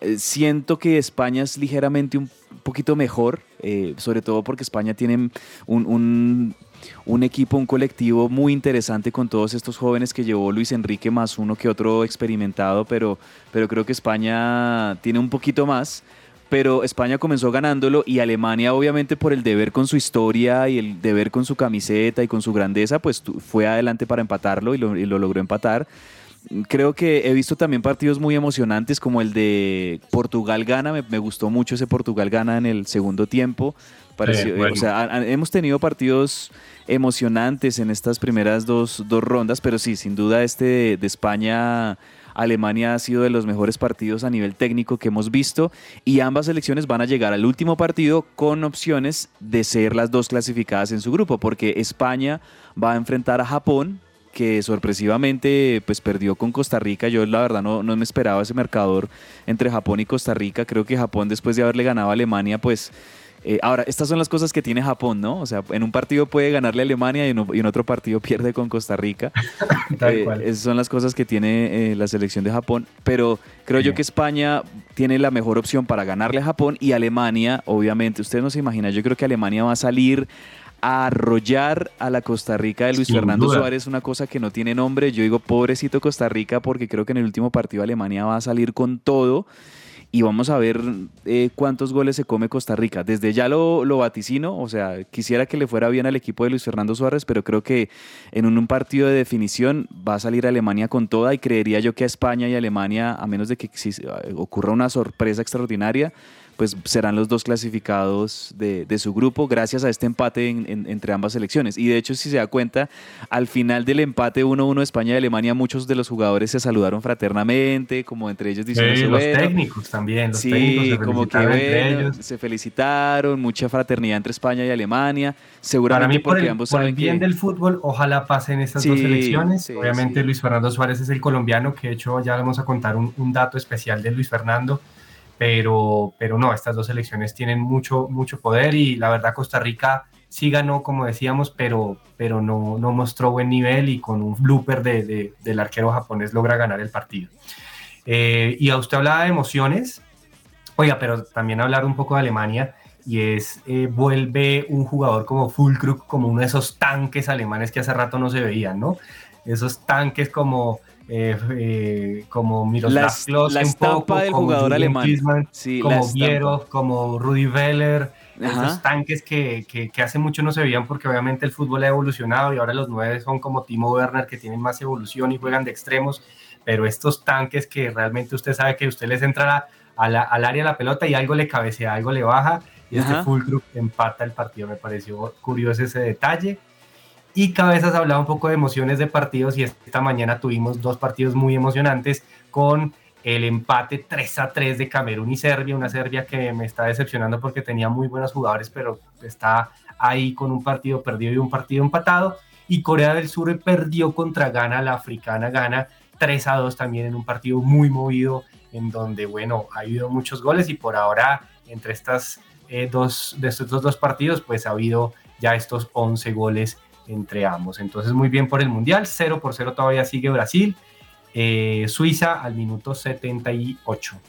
Speaker 4: Eh, siento que España es ligeramente un poquito mejor, eh, sobre todo porque España tiene un, un, un, equipo, un colectivo muy interesante con todos estos jóvenes que llevó Luis Enrique más uno que otro experimentado, pero, pero creo que España tiene un poquito más pero España comenzó ganándolo y Alemania obviamente por el deber con su historia y el deber con su camiseta y con su grandeza, pues fue adelante para empatarlo y lo, y lo logró empatar. Creo que he visto también partidos muy emocionantes como el de Portugal gana, me, me gustó mucho ese Portugal gana en el segundo tiempo. Pareció, bueno. O sea, a, a, hemos tenido partidos emocionantes en estas primeras dos, dos rondas, pero sí, sin duda este de, de España Alemania ha sido de los mejores partidos a nivel técnico que hemos visto y ambas selecciones van a llegar al último partido con opciones de ser las dos clasificadas en su grupo, porque España va a enfrentar a Japón, que sorpresivamente pues perdió con Costa Rica. Yo la verdad no, no me esperaba ese marcador entre Japón y Costa Rica. Creo que Japón después de haberle ganado a Alemania pues eh, ahora, estas son las cosas que tiene Japón, ¿no? O sea, en un partido puede ganarle a Alemania y en, y en otro partido pierde con Costa Rica. eh, esas son las cosas que tiene eh, la selección de Japón. Pero creo sí. yo que España tiene la mejor opción para ganarle a Japón y Alemania, obviamente, ustedes no se imaginan, yo creo que Alemania va a salir a arrollar a la Costa Rica de Luis Sin Fernando duda. Suárez, una cosa que no tiene nombre. Yo digo, pobrecito Costa Rica, porque creo que en el último partido Alemania va a salir con todo y vamos a ver eh, cuántos goles se come Costa Rica. Desde ya lo, lo, vaticino, o sea, quisiera que le fuera bien al equipo de Luis Fernando Suárez, pero creo que en un, un, partido de definición va a salir Alemania con toda y creería yo que a España y Alemania, a menos de que ocurra una sorpresa extraordinaria, pues serán los dos clasificados de, de su grupo gracias a este empate en, en, entre ambas selecciones. Y de hecho, si se da cuenta, al final del empate 1-1 España y Alemania, muchos de los jugadores se saludaron fraternamente, como entre ellos diciendo...
Speaker 3: Sí, los técnicos también, los
Speaker 4: sí,
Speaker 3: técnicos
Speaker 4: como que bueno, se felicitaron, mucha fraternidad entre España y Alemania. Seguramente
Speaker 3: Para mí, por
Speaker 4: porque
Speaker 3: el,
Speaker 4: ambos
Speaker 3: por
Speaker 4: saben
Speaker 3: el bien
Speaker 4: que...
Speaker 3: del fútbol, ojalá pasen estas
Speaker 4: Sí,
Speaker 3: dos selecciones.
Speaker 4: sí,
Speaker 3: Obviamente. Luis Fernando Suárez es el colombiano, que de hecho ya vamos a contar un, un dato especial de Luis Fernando pero, pero no, estas dos selecciones tienen mucho, mucho poder y la verdad Costa Rica sí ganó, como decíamos, pero, pero no, no mostró buen nivel y con un blooper de, de, del arquero japonés logra ganar el partido. Eh, y a usted hablaba de emociones, oiga, pero también hablar un poco de Alemania y es, eh, vuelve un jugador como Fulkrug, como uno de esos tanques alemanes que hace rato no se veían, ¿no? Esos tanques como eh, eh, como Miroslav
Speaker 4: Klose, la, estampa poco, del jugador alemán,
Speaker 3: Klinsmann, sí, como Viero, como Rudy Veller, Ajá. esos tanques que, que, que, hace mucho no se veían porque obviamente el fútbol ha evolucionado y ahora los nueve son como Timo Werner que tienen más evolución y juegan de extremos, pero estos tanques que realmente usted sabe que usted les entra a la, al área de la pelota y algo le cabecea, algo le baja y este full group empata el partido, me pareció curioso ese detalle. Y Cabezas hablaba un poco de emociones de partidos y esta mañana tuvimos dos partidos muy emocionantes con el empate 3 a 3 de Camerún y Serbia, una Serbia que me está decepcionando porque tenía muy buenos jugadores, pero está ahí con un partido perdido y un partido empatado. Y Corea del Sur perdió contra Ghana, la africana Ghana, 3 a 2 también en un partido muy movido en donde, bueno, ha habido muchos goles y por ahora entre estas eh, dos, de estos dos partidos, pues ha habido ya estos 11 goles entre ambos. Entonces, muy bien por el Mundial, 0 por 0 todavía sigue Brasil, eh, Suiza al minuto 78.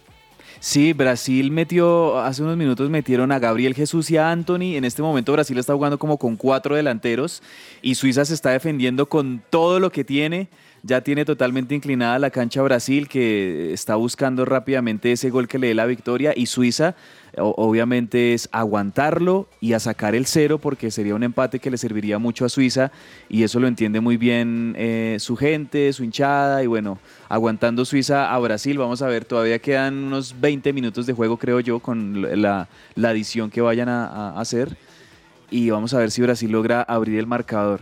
Speaker 4: Sí, Brasil metió, hace unos minutos metieron a Gabriel Jesús y a Anthony. En este momento Brasil está jugando como con cuatro delanteros y Suiza se está defendiendo con todo lo que tiene ya tiene totalmente inclinada la cancha Brasil, que está buscando rápidamente ese gol que le dé la victoria, y Suiza obviamente es aguantarlo y a sacar el cero, porque sería un empate que le serviría mucho a Suiza, y eso lo entiende muy bien eh, su gente, su hinchada, y bueno, aguantando Suiza a Brasil, vamos a ver, todavía quedan unos 20 minutos de juego, creo yo, con la, la adición que vayan a hacer, y vamos a ver si Brasil logra abrir el marcador.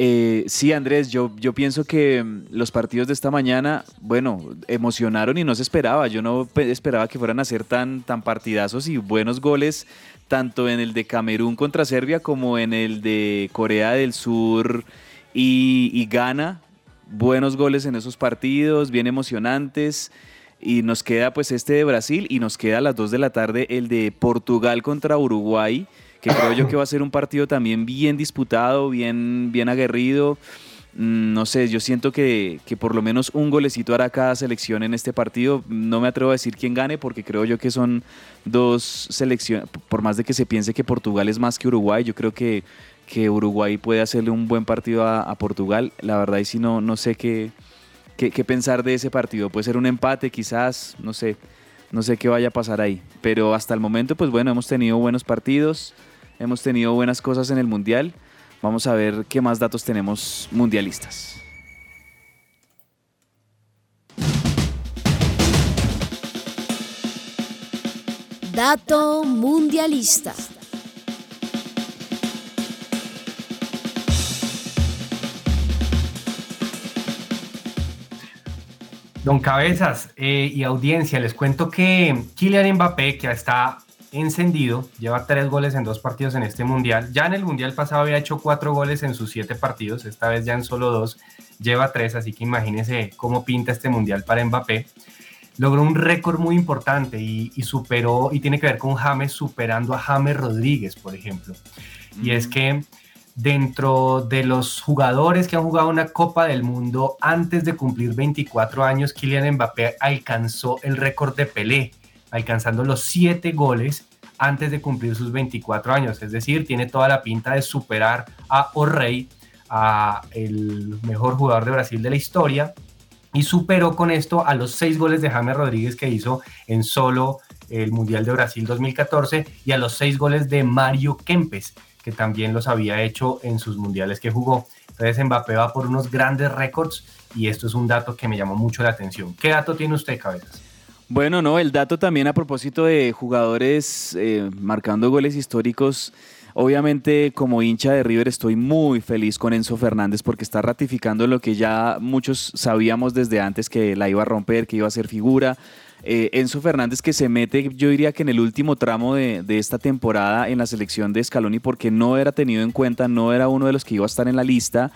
Speaker 4: Eh, sí, Andrés, yo, yo pienso que mm, los partidos de esta mañana, bueno, emocionaron y no se esperaba. Yo no esperaba que fueran a ser tan, tan partidazos y buenos goles, tanto en el de Camerún contra Serbia como en el de Corea del Sur y, Ghana. Buenos goles en esos partidos, bien emocionantes. Y nos queda pues este de Brasil y nos queda a las 2 de la tarde el de Portugal contra Uruguay que creo yo que va a ser un partido también bien disputado, bien, bien aguerrido. Mm, no sé, yo siento que, que, por lo menos un golecito hará cada selección en este partido. No me atrevo a decir quién gane porque creo yo que son dos selecciones, por más de que se piense que Portugal es más que Uruguay, yo creo que, que Uruguay puede hacerle un buen partido a, Portugal. La verdad, y si no, no sé qué, qué, qué pensar de ese partido. Puede ser un empate quizás, no sé, no sé qué vaya a pasar ahí. Pero hasta el momento, pues bueno, hemos tenido buenos partidos hemos tenido buenas cosas en el Mundial. Vamos a ver qué más datos tenemos mundialistas.
Speaker 8: Dato mundialista.
Speaker 3: Don Cabezas eh, y audiencia, les cuento que Kylian Mbappé, que está encendido, lleva tres goles en dos partidos en este mundial. Ya en el mundial pasado había hecho cuatro goles en sus siete partidos, esta vez ya en solo dos, lleva tres, así que imagínense cómo pinta este mundial para Mbappé. Logró un récord muy importante y, superó, y tiene que ver con James superando a James Rodríguez, por ejemplo. Y es que dentro de los jugadores que han jugado una Copa del Mundo antes de cumplir 24 años, Kylian Mbappé alcanzó el récord de Pelé alcanzando los 7 goles antes de cumplir sus 24 años. Es decir, tiene toda la pinta de superar a O'Reilly, a el mejor jugador de Brasil de la historia, y superó con esto a los 6 goles de James Rodríguez que hizo en solo el Mundial de Brasil 2014 y a los 6 goles de Mario Kempes, que también los había hecho en sus mundiales que jugó. Entonces Mbappé va por unos grandes récords y esto es un dato que me llamó mucho la atención. ¿Qué dato tiene usted, Cabezas?
Speaker 4: Bueno, no, el dato también a propósito de jugadores eh, marcando goles históricos. Obviamente, como hincha de River, estoy muy feliz con Enzo Fernández porque está ratificando lo que ya muchos sabíamos desde antes que la iba a romper, que iba a ser figura. Eh, Enzo Fernández que se mete, yo diría que en el último tramo de, de, esta temporada en la selección de Scaloni porque no era tenido en cuenta, no era uno de los que iba a estar en la lista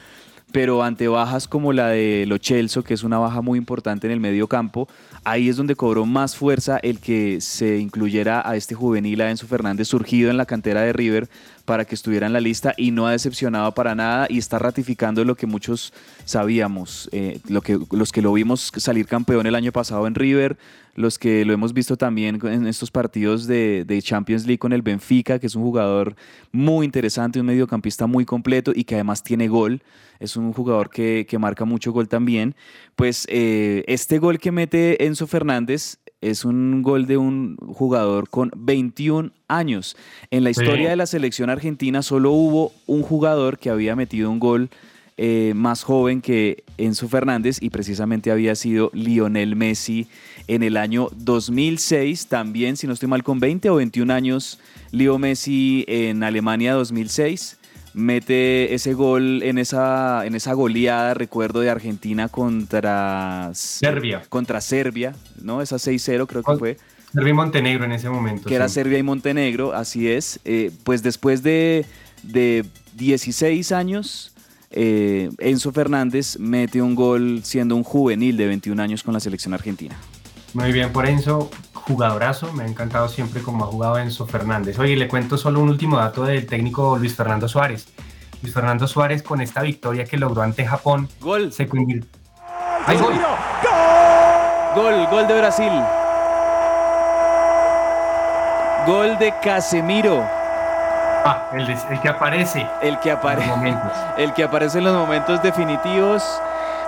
Speaker 4: pero ante bajas como la de Lo Chelso, que es una baja muy importante en el medio campo, ahí es donde cobró más fuerza el que se incluyera a este juvenil, a Enzo Fernández, surgido en la cantera de River, para que estuviera en la lista y no ha decepcionado para nada y está ratificando lo que muchos sabíamos, eh, lo que, los que lo vimos salir campeón el año pasado en River, los que lo hemos visto también en estos partidos de, Champions League con el Benfica, que es un jugador muy interesante, un mediocampista muy completo y que además tiene gol. Es un jugador que, que marca mucho gol también. Pues eh, este gol que mete Enzo Fernández es un gol de un jugador con 21 años. En la historia de la selección argentina solo hubo un jugador que había metido un gol eh, más joven que Enzo Fernández y precisamente había sido Lionel Messi en el año 2006, también si no estoy mal con 20 o 21 años, Leo Messi en Alemania 2006 mete ese gol en esa, en esa goleada, recuerdo, de Argentina contra
Speaker 3: Serbia.
Speaker 4: Contra Serbia, ¿no? Esa 6-0 creo que fue.
Speaker 3: Serbia y Montenegro en ese momento.
Speaker 4: Que era Serbia y Montenegro, así es. Eh, pues después de, de 16 años eh, Enzo Fernández mete un gol siendo un juvenil de 21 años con la selección argentina.
Speaker 3: Muy bien por Enzo, jugadorazo, me ha encantado siempre como ha jugado Enzo Fernández. Oye, le cuento solo un último dato del técnico Luis Fernando Suárez. Luis Fernando Suárez con esta victoria que logró ante Japón,
Speaker 4: Gol.
Speaker 3: se convirtió... ¡Ay, gol!
Speaker 4: Gol, gol de Brasil. Gol de Casemiro,
Speaker 3: Ah, el, de- el que aparece
Speaker 4: el que aparece. El que aparece en los momentos definitivos.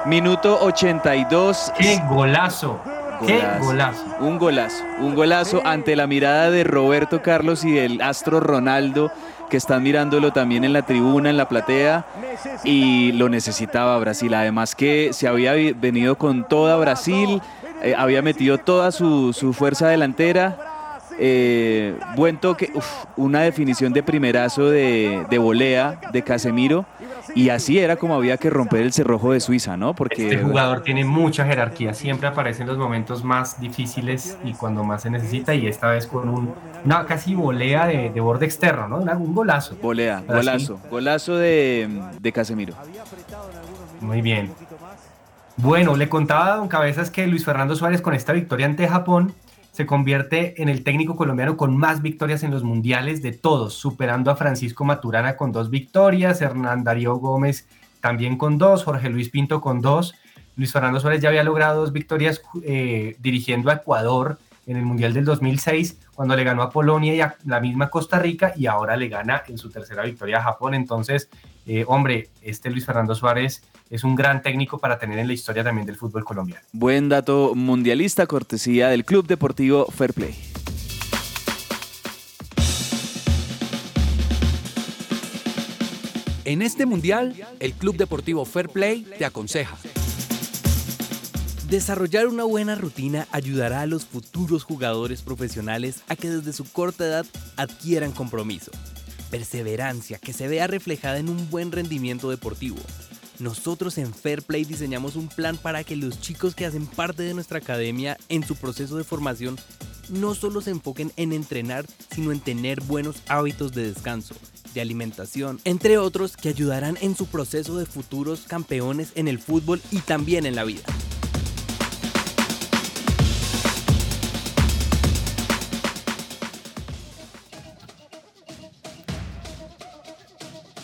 Speaker 4: Minuto 82.
Speaker 3: ¡Qué golazo! ¡Qué
Speaker 4: Golazo. Un golazo. Un golazo ante la mirada de Roberto Carlos y del astro Ronaldo, que están mirándolo también en la tribuna, en la platea. Y lo necesitaba Brasil. Además que se había venido con toda Brasil. eh, había metido toda su, su fuerza delantera. Eh, buen toque, uf, una definición de primerazo de, de volea de Casemiro. Y así era como había que romper el cerrojo de Suiza, ¿no? Porque
Speaker 3: Este jugador tiene mucha jerarquía, siempre aparece en los momentos más difíciles y cuando más se necesita, y esta vez con un, una casi volea de, de borde externo, ¿no? Una- un golazo.
Speaker 4: volea, golazo, golazo de, de Casemiro.
Speaker 3: Muy bien. Bueno, le contaba a Don Cabezas que Luis Fernando Suárez con esta victoria ante Japón se convierte en el técnico colombiano con más victorias en los mundiales de todos, superando a Francisco Maturana con dos victorias, Hernán Darío Gómez también con dos, Jorge Luis Pinto con dos. Luis Fernando Suárez ya había logrado dos victorias eh, dirigiendo a Ecuador en el Mundial del 2006, cuando le ganó a Polonia y a la misma Costa Rica, y ahora le gana en su tercera victoria a Japón. Entonces, eh, hombre, este Luis Fernando Suárez es un gran técnico para tener en la historia también del fútbol colombiano.
Speaker 4: Buen dato mundialista, cortesía del Club Deportivo Fair Play.
Speaker 1: En este mundial, el Club Deportivo Fair Play te aconseja.
Speaker 9: Desarrollar una buena rutina ayudará a los futuros jugadores profesionales a que desde su corta edad adquieran compromiso, perseverancia que se vea reflejada en un buen rendimiento deportivo. Nosotros en Fair Play diseñamos un plan para que los chicos que hacen parte de nuestra academia en su proceso de formación no solo se enfoquen en entrenar, sino en tener buenos hábitos de descanso, de alimentación, entre otros que ayudarán en su proceso de futuros campeones en el fútbol y también en la vida.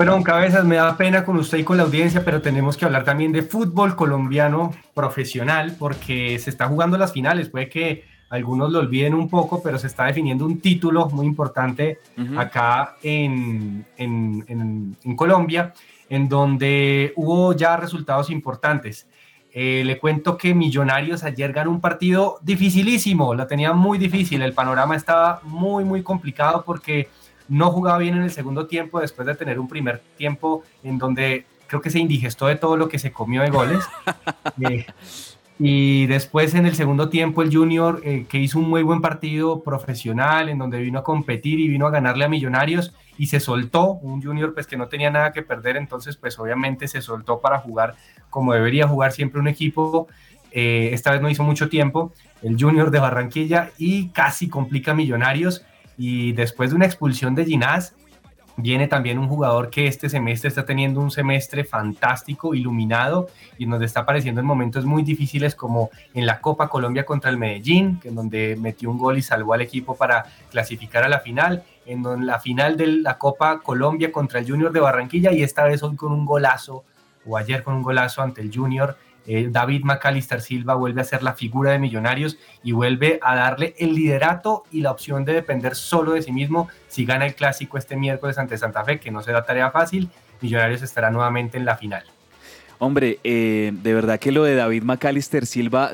Speaker 3: Bueno, Cabezas, me da pena con usted y con la audiencia, pero tenemos que hablar también de fútbol colombiano profesional, porque se está jugando las finales. Puede que algunos lo olviden un poco, pero se está definiendo un título muy importante
Speaker 4: Ujú.
Speaker 3: acá en, en- en- en Colombia, en donde hubo ya resultados importantes. Eh, le cuento que Millonarios ayer ganó un partido dificilísimo, la tenía muy difícil, el panorama estaba muy, muy complicado porque no jugaba bien en el segundo tiempo después de tener un primer tiempo en donde creo que se indigestó de todo lo que se comió de goles. Eh, y después en el segundo tiempo el Junior, eh, que hizo un muy buen partido profesional, en donde vino a competir y vino a ganarle a Millonarios y se soltó, un Junior pues que no tenía nada que perder, entonces pues obviamente se soltó para jugar como debería jugar siempre un equipo. Eh, esta vez no hizo mucho tiempo, el Junior de Barranquilla y casi complica a Millonarios. Y después de una expulsión de Ginás, viene también un jugador que este semestre está teniendo un semestre fantástico, iluminado, y donde está apareciendo en momentos muy difíciles como en la Copa Colombia contra el Medellín, que en donde metió un gol y salvó al equipo para clasificar a la final, en la final de la Copa Colombia contra el Junior de Barranquilla, y esta vez hoy con un golazo, o ayer con un golazo ante el Junior. Eh, David McAllister Silva vuelve a ser la figura de Millonarios y vuelve a darle el liderato y la opción de depender solo de sí mismo si gana el clásico este miércoles ante Santa Fe, que no será tarea fácil. Millonarios estará nuevamente en la final.
Speaker 4: Hombre, eh, de verdad que lo de David McAllister Silva,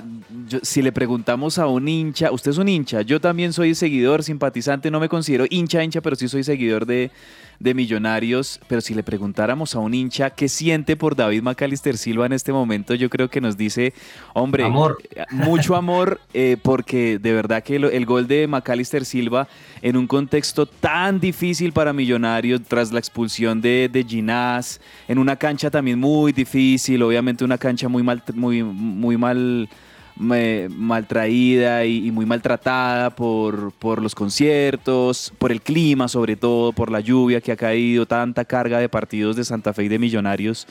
Speaker 4: yo- si le preguntamos a un hincha, usted es un hincha, yo también soy seguidor, simpatizante, no me considero hincha, hincha, pero sí soy seguidor de, de Millonarios, pero si le preguntáramos a un hincha qué siente por David McAllister Silva en este momento, yo creo que nos dice, hombre,
Speaker 3: Amor.
Speaker 4: eh, mucho amor, eh, porque de verdad que lo- el gol de McAllister Silva en un contexto tan difícil para Millonarios, tras la expulsión de, de Ginás, en una cancha también muy difícil, obviamente una cancha muy mal, muy, muy mal, maltraída y, y muy maltratada por, por los conciertos, por el clima sobre todo, por la lluvia que ha caído, tanta carga de partidos de Santa Fe y de Millonarios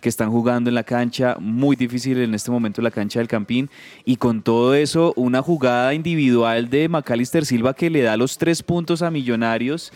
Speaker 4: que están jugando en la cancha, muy difícil en este momento la cancha del Campín, y con todo eso, una jugada individual de Macalister Silva que le da los tres puntos a Millonarios,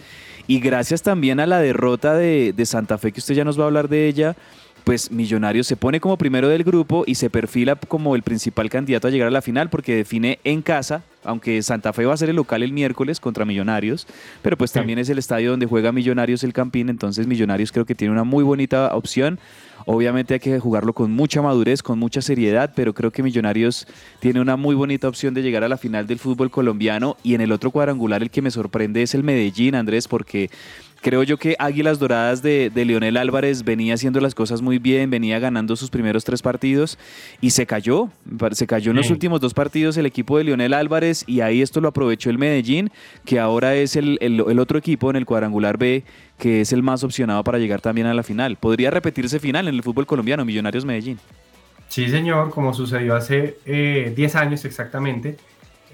Speaker 4: y gracias también a la derrota de, de Santa Fe, que usted ya nos va a hablar de ella, pues Millonarios se pone como primero del grupo y se perfila como el principal candidato a llegar a la final porque define en casa, aunque Santa Fe va a ser el local el miércoles contra Millonarios, pero pues también es el estadio donde juega Millonarios el Campín, entonces Millonarios creo que tiene una muy bonita opción. Obviamente hay que jugarlo con mucha madurez, con mucha seriedad, pero creo que Millonarios tiene una muy bonita opción de llegar a la final del fútbol colombiano y en el otro cuadrangular el que me sorprende es el Medellín, Andrés, porque creo yo que Águilas Doradas de, de, Leonel Álvarez venía haciendo las cosas muy bien, venía ganando sus primeros tres partidos y se cayó. Se cayó en los últimos dos partidos el equipo de Leonel Álvarez y ahí esto lo aprovechó el Medellín, que ahora es el, el, el otro equipo en el cuadrangular B que es el más opcionado para llegar también a la final. Podría repetirse final en el fútbol colombiano, Millonarios Medellín.
Speaker 3: Sí, señor, como sucedió hace 10 eh, años exactamente.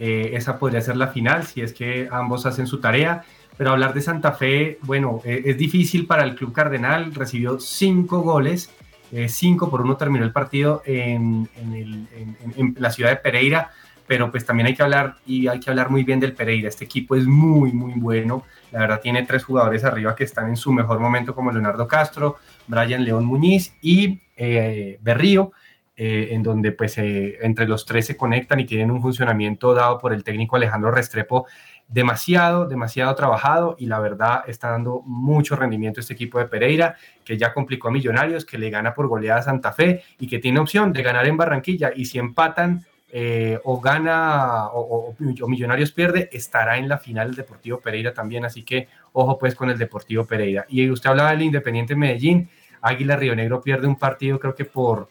Speaker 3: Eh, esa podría ser la final si es que ambos hacen su tarea. Pero hablar de Santa Fe, bueno, eh, es difícil para el Club Cardenal. Recibió cinco goles, eh, cinco por uno terminó el partido en, en, la ciudad de Pereira. Pero pues también hay que hablar y hay que hablar muy bien del Pereira. Este equipo es muy, muy bueno. La verdad tiene tres jugadores arriba que están en su mejor momento como Leonardo Castro, Brian León Muñiz y eh, Berrío. Eh, en donde pues entre los tres se conectan y tienen un funcionamiento dado por el técnico Alejandro Restrepo demasiado, demasiado trabajado y la verdad está dando mucho rendimiento este equipo de Pereira, que ya complicó a Millonarios, que le gana por goleada a Santa Fe y que tiene opción de ganar en Barranquilla. Y si empatan eh, o gana o, Millonarios pierde, estará en la final el Deportivo Pereira también, así que ojo pues con el Deportivo Pereira. Y usted hablaba del Independiente Medellín, Águila Río Negro pierde un partido creo que por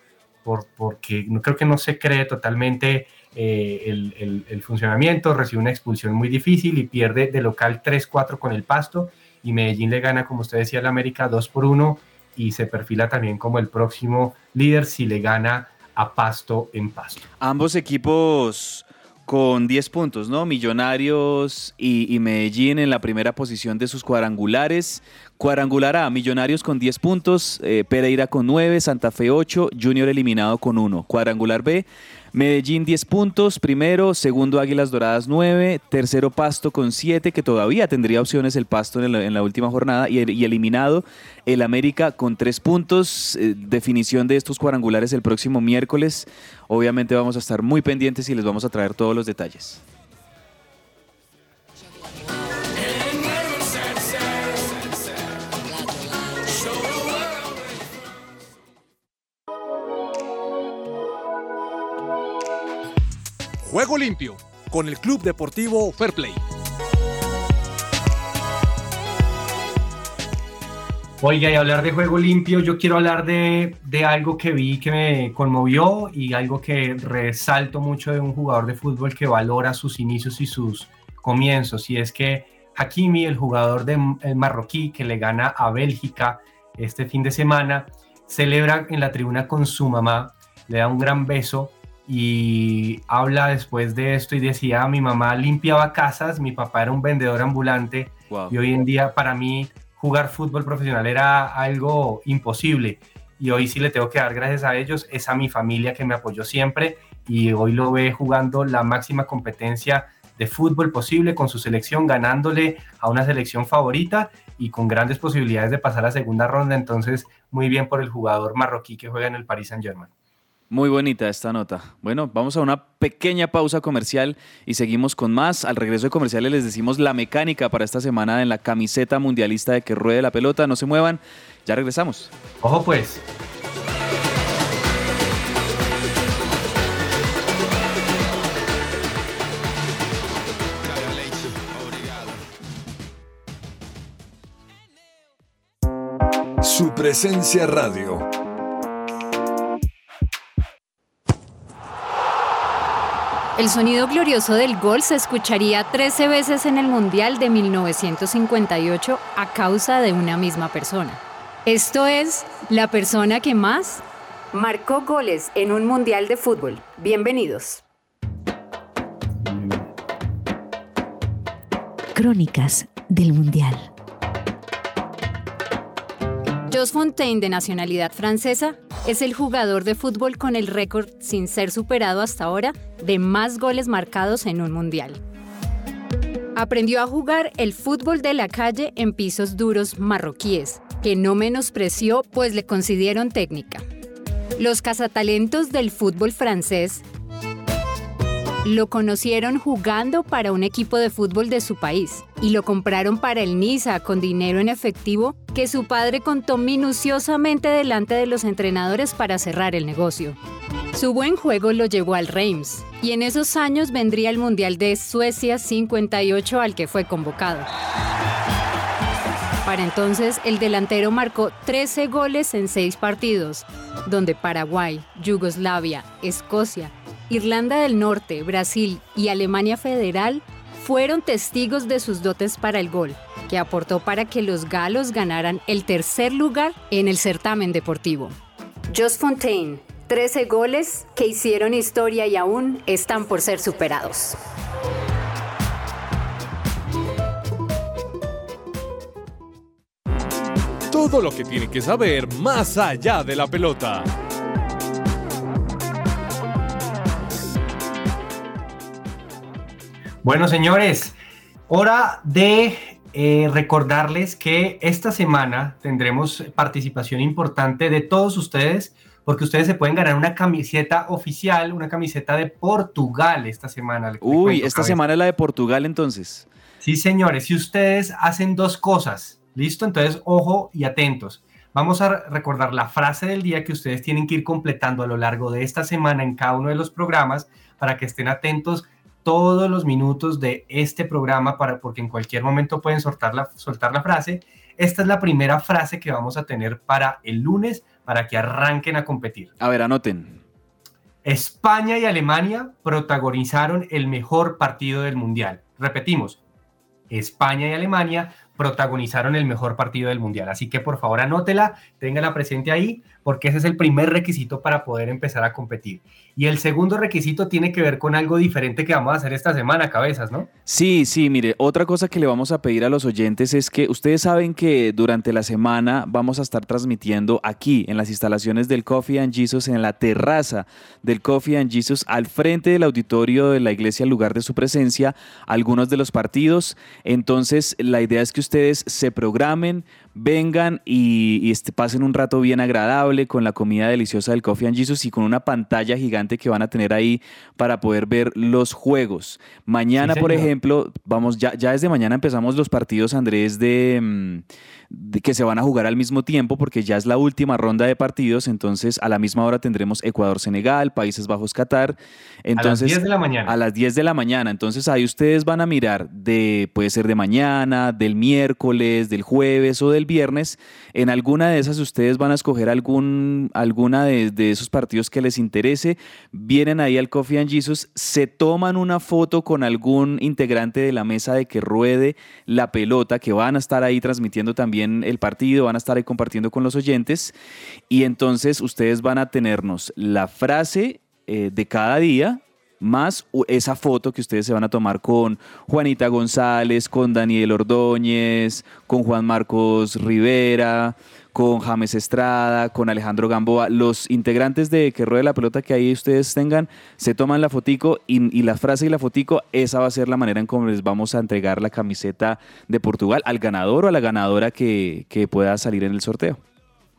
Speaker 3: por, porque creo que no se cree totalmente eh, el, funcionamiento, recibe una expulsión muy difícil y pierde de local 3-4 con el Pasto y Medellín le gana, como usted decía, al América 2 por 1 y se perfila también como el próximo líder si le gana a Pasto en Pasto.
Speaker 4: Ambos equipos con 10 puntos, ¿no? Millonarios y, y, Medellín en la primera posición de sus cuadrangulares. Cuadrangular A, Millonarios con 10 puntos, eh, Pereira con 9, Santa Fe 8, Junior eliminado con 1. Cuadrangular B, Medellín 10 puntos, primero, segundo Águilas Doradas 9, tercero Pasto con 7, que todavía tendría opciones el Pasto en la, última jornada, y, y, eliminado el América con 3 puntos, eh, definición de estos cuadrangulares el próximo miércoles. Obviamente vamos a estar muy pendientes y les vamos a traer todos los detalles.
Speaker 1: Juego limpio con el Club Deportivo Fair Play.
Speaker 3: Oiga, y hablar de juego limpio, yo quiero hablar de, de, algo que vi que me conmovió y algo que resalto mucho de un jugador de fútbol que valora sus inicios y sus comienzos. Y es que Hakimi, el jugador de, el marroquí que le gana a Bélgica este fin de semana, celebra en la tribuna con su mamá, le da un gran beso y habla después de esto y decía, mi mamá limpiaba casas, mi papá era un vendedor ambulante wow. y hoy en día para mí jugar fútbol profesional era algo imposible y hoy sí le tengo que dar gracias a ellos, es a mi familia que me apoyó siempre y hoy lo ve jugando la máxima competencia de fútbol posible con su selección, ganándole a una selección favorita y con grandes posibilidades de pasar a segunda ronda, entonces muy bien por el jugador marroquí que juega en el Paris Saint Germain.
Speaker 4: Muy bonita esta nota. Bueno, vamos a una pequeña pausa comercial y seguimos con más. Al regreso de comerciales les decimos la mecánica para esta semana en la camiseta mundialista de que ruede la pelota. No se muevan, ya regresamos.
Speaker 3: Ojo pues.
Speaker 10: Su presencia radio
Speaker 11: El sonido glorioso del gol se escucharía 13 veces en el Mundial de 1958 a causa de una misma persona. Esto es la persona que más marcó goles en un Mundial de fútbol. Bienvenidos.
Speaker 12: Crónicas del Mundial.
Speaker 11: Jos Fontaine, de nacionalidad francesa, es el jugador de fútbol con el récord, sin ser superado hasta ahora, de más goles marcados en un mundial. Aprendió a jugar el fútbol de la calle en pisos duros marroquíes, que no menospreció pues le concedieron técnica. Los cazatalentos del fútbol francés lo conocieron jugando para un equipo de fútbol de su país y lo compraron para el Niza con dinero en efectivo que su padre contó minuciosamente delante de los entrenadores para cerrar el negocio. Su buen juego lo llevó al Reims y en esos años vendría el Mundial de Suecia 58 al que fue convocado. Para entonces, el delantero marcó 13 goles en 6 partidos, donde Paraguay, Yugoslavia, Escocia, Irlanda del Norte, Brasil y Alemania Federal fueron testigos de sus dotes para el gol, que aportó para que los galos ganaran el tercer lugar en el certamen deportivo. Jos Fontaine, 13 goles que hicieron historia y aún están por ser superados.
Speaker 13: Todo lo que tiene que saber más allá de la pelota.
Speaker 3: Bueno, señores, hora de eh, recordarles que esta semana tendremos participación importante de todos ustedes, porque ustedes se pueden ganar una camiseta oficial, una camiseta de Portugal esta semana.
Speaker 4: Uy, esta semana es la de Portugal entonces.
Speaker 3: Sí, señores, si ustedes hacen dos cosas, ¿listo? Entonces, ojo y atentos. Vamos a recordar la frase del día que ustedes tienen que ir completando a lo largo de esta semana en cada uno de los programas para que estén atentos todos los minutos de este programa para, porque en cualquier momento pueden soltar la, soltar la frase. Esta es la primera frase que vamos a tener para el lunes para que arranquen a competir.
Speaker 4: A ver, anoten.
Speaker 3: España y Alemania protagonizaron el mejor partido del Mundial. Repetimos, España y Alemania protagonizaron el mejor partido del Mundial. Así que por favor anótela, téngala presente ahí, porque ese es el primer requisito para poder empezar a competir. Y el segundo requisito tiene que ver con algo diferente que vamos a hacer esta semana, cabezas, ¿no?
Speaker 4: Sí, sí, mire, otra cosa que le vamos a pedir a los oyentes es que ustedes saben que durante la semana vamos a estar transmitiendo aquí en las instalaciones del Coffee and Jesus, en la terraza del Coffee and Jesus, al frente del auditorio de la iglesia, al lugar de su presencia, algunos de los partidos. Entonces, la idea es que ustedes se programen, vengan y, y este, pasen un rato bien agradable con la comida deliciosa del Coffee and Jesus y con una pantalla gigante que van a tener ahí para poder ver los juegos. Mañana,
Speaker 3: Sí,
Speaker 4: por ejemplo, vamos, ya, ya desde mañana empezamos los partidos, Andrés, de, mm, de que se van a jugar al mismo tiempo porque ya es la última ronda de partidos, entonces a la misma hora tendremos Ecuador-Senegal, Países Bajos-Qatar. Entonces,
Speaker 3: 10 de la mañana.
Speaker 4: A las 10 de la mañana. Entonces ahí ustedes van a mirar de, puede ser de mañana, del miércoles, del jueves o del viernes. En alguna de esas ustedes van a escoger algún, alguna de, de esos partidos que les interese. Vienen ahí al Coffee and Jesus, se toman una foto con algún integrante de la mesa de que ruede la pelota, que van a estar ahí transmitiendo también el partido, van a estar ahí compartiendo con los oyentes. Y entonces ustedes van a tenernos la frase eh, de cada día, más esa foto que ustedes se van a tomar con Juanita González, con Daniel Ordóñez, con Juan Marcos Rivera, con James Estrada, con Alejandro Gamboa, los integrantes de Que Ruede la Pelota que ahí ustedes tengan, se toman la fotico y, y la frase y la fotico, esa va a ser la manera en cómo les vamos a entregar la camiseta de Portugal al ganador o a la ganadora que, que pueda salir en el sorteo.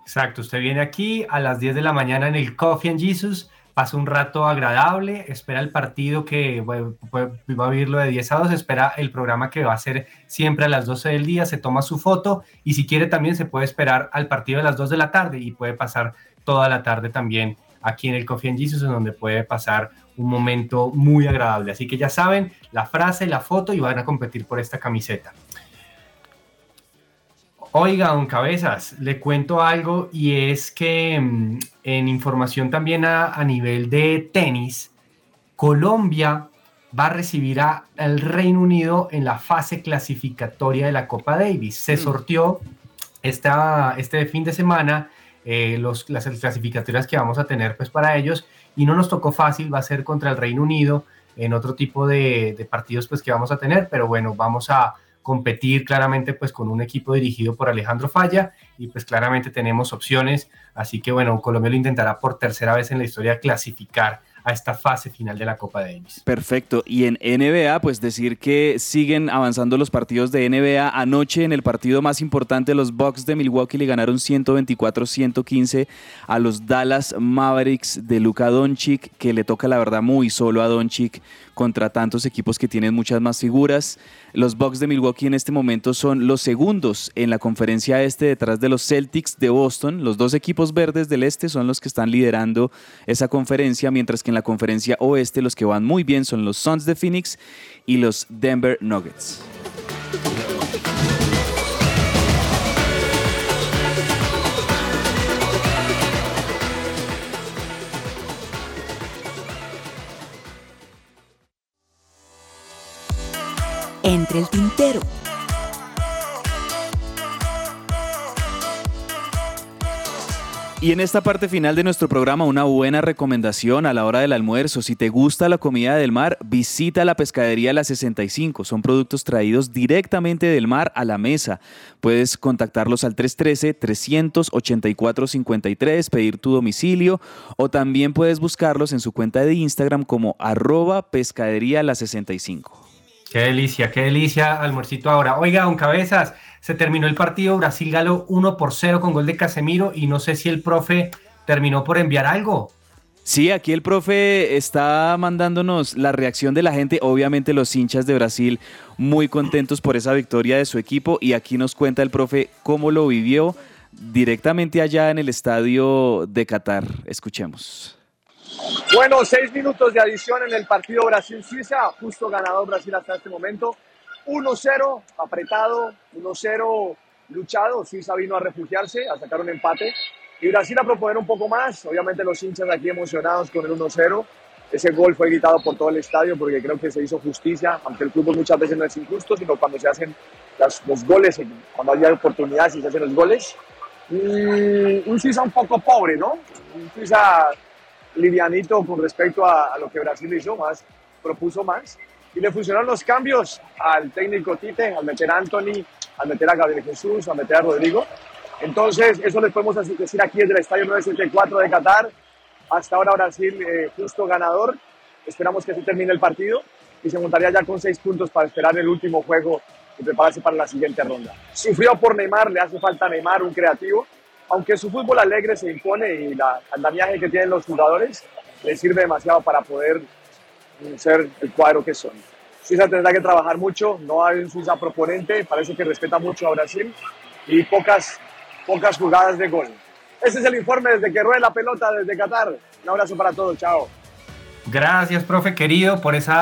Speaker 3: Exacto, usted viene aquí a las 10 de la mañana en el Coffee and Jesus, pasa un rato agradable, espera el partido que va a vivirlo de 10 a 2, espera el programa que va a ser siempre a las 12 del día, se toma su foto y si quiere también se puede esperar al partido de las 2 de la tarde y puede pasar toda la tarde también aquí en el Coffee and Jesus, en donde puede pasar un momento muy agradable. Así que ya saben, la frase, la foto y van a competir por esta camiseta. Oiga, don Cabezas, le cuento algo y es que mm, en información también a, a nivel de tenis, Colombia va a recibir a- al Reino Unido en la fase clasificatoria de la Copa Davis. Se sortió esta, este fin de semana eh, los, las clasificatorias que vamos a tener pues para ellos y no nos tocó fácil, va a ser contra el Reino Unido en otro tipo de, de partidos pues que vamos a tener, pero bueno, vamos a, competir claramente pues con un equipo dirigido por Alejandro Falla y pues claramente tenemos opciones, así que bueno, Colombia lo intentará por tercera vez en la historia clasificar a esta fase final de la Copa Davis.
Speaker 4: Perfecto. Y en NBA, pues decir que siguen avanzando los partidos de NBA. Anoche en el partido más importante, los Bucks de Milwaukee le ganaron 124-115 a los Dallas Mavericks de Luka Doncic, que le toca la verdad muy solo a Doncic contra tantos equipos que tienen muchas más figuras. Los Bucks de Milwaukee en este momento son los segundos en la conferencia este detrás de los Celtics de Boston. Los dos equipos verdes del este son los que están liderando esa conferencia, mientras que en la conferencia oeste los que van muy bien son los Suns de Phoenix y los Denver Nuggets.
Speaker 12: Entre el tintero.
Speaker 4: Y en esta parte final de nuestro programa, una buena recomendación a la hora del almuerzo. Si te gusta la comida del mar, visita la pescadería La 65. Son productos traídos directamente del mar a la mesa. Puedes contactarlos al 313-384-53, pedir tu domicilio o también puedes buscarlos en su cuenta de Instagram como arroba pescadería La 65.
Speaker 3: Qué delicia, qué delicia, almuercito ahora. Oiga, don Cabezas, se terminó el partido, Brasil galó 1 por 0 con gol de Casemiro y no sé si el profe terminó por enviar algo.
Speaker 4: Sí, aquí el profe está mandándonos la reacción de la gente, obviamente los hinchas de Brasil muy contentos por esa victoria de su equipo y aquí nos cuenta el profe cómo lo vivió directamente allá en el estadio de Qatar. Escuchemos.
Speaker 7: Bueno, seis minutos de adición en el partido Brasil-Suiza, justo ganador Brasil hasta este momento. 1-0, apretado, 1-0 luchado. Suiza vino a refugiarse, a sacar un empate. Y Brasil a proponer un poco más. Obviamente los hinchas aquí emocionados con el 1-0. Ese gol fue gritado por todo el estadio porque creo que se hizo justicia, aunque el fútbol muchas veces no es injusto, sino cuando se hacen las, los goles, cuando hay oportunidades y se hacen los goles. Y un Suiza un poco pobre, ¿no? Un Suiza livianito con respecto a, a, lo que Brasil hizo, más propuso más. Y le funcionaron los cambios al técnico Tite, al meter a Anthony, al meter a Gabriel Jesús, al meter a Rodrigo. Entonces, eso les podemos decir aquí desde el Estadio 974 de Qatar. Hasta ahora Brasil eh, justo ganador. Esperamos que se termine el partido y se montaría ya con seis puntos para esperar el último juego y prepararse para la siguiente ronda. Sufrió por Neymar, le hace falta Neymar, un creativo aunque su fútbol alegre se impone y la andamiaje que tienen los jugadores le sirve demasiado para poder ser el cuadro que son. Suiza tendrá que trabajar mucho, no hay un Suiza proponente, parece que respeta mucho a Brasil y pocas, pocas jugadas de gol. Ese es el informe desde que ruede la pelota desde Qatar. Un abrazo para todos, chao.
Speaker 3: Gracias, profe querido, por ese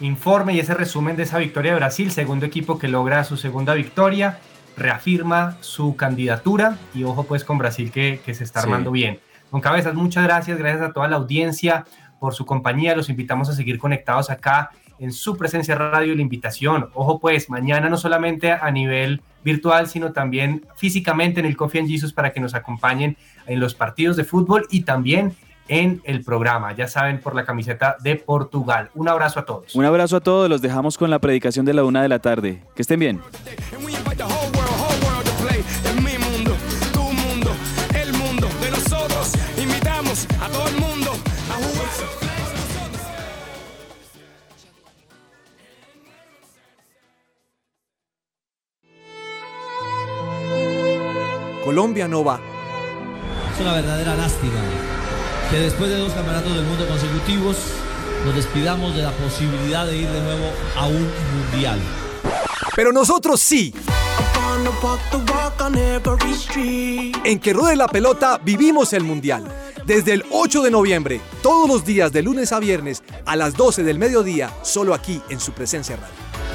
Speaker 3: informe y ese resumen de esa victoria de Brasil, segundo equipo que logra su segunda victoria reafirma su candidatura y ojo pues con Brasil que, que se está armando
Speaker 4: Sí.
Speaker 3: bien. Con Cabezas, muchas gracias, gracias a toda la audiencia por su compañía, los invitamos a seguir conectados acá en su presencia radio la invitación. Ojo pues, mañana no solamente a nivel virtual, sino también físicamente en el Coffee and Jesus para que nos acompañen en los partidos de fútbol y también en el programa, ya saben, por la camiseta de Portugal. Un abrazo a todos.
Speaker 4: Un abrazo a todos, los dejamos con la predicación de la una de la tarde. Que estén bien.
Speaker 1: Colombia no va.
Speaker 14: Es una verdadera lástima que después de dos campeonatos del mundo consecutivos nos despidamos de la posibilidad de ir de nuevo a un mundial.
Speaker 1: Pero nosotros sí. En que ruede la pelota vivimos el mundial. Desde el 8 de noviembre, todos los días de lunes a viernes a las 12 del mediodía, solo aquí en su presencia radio.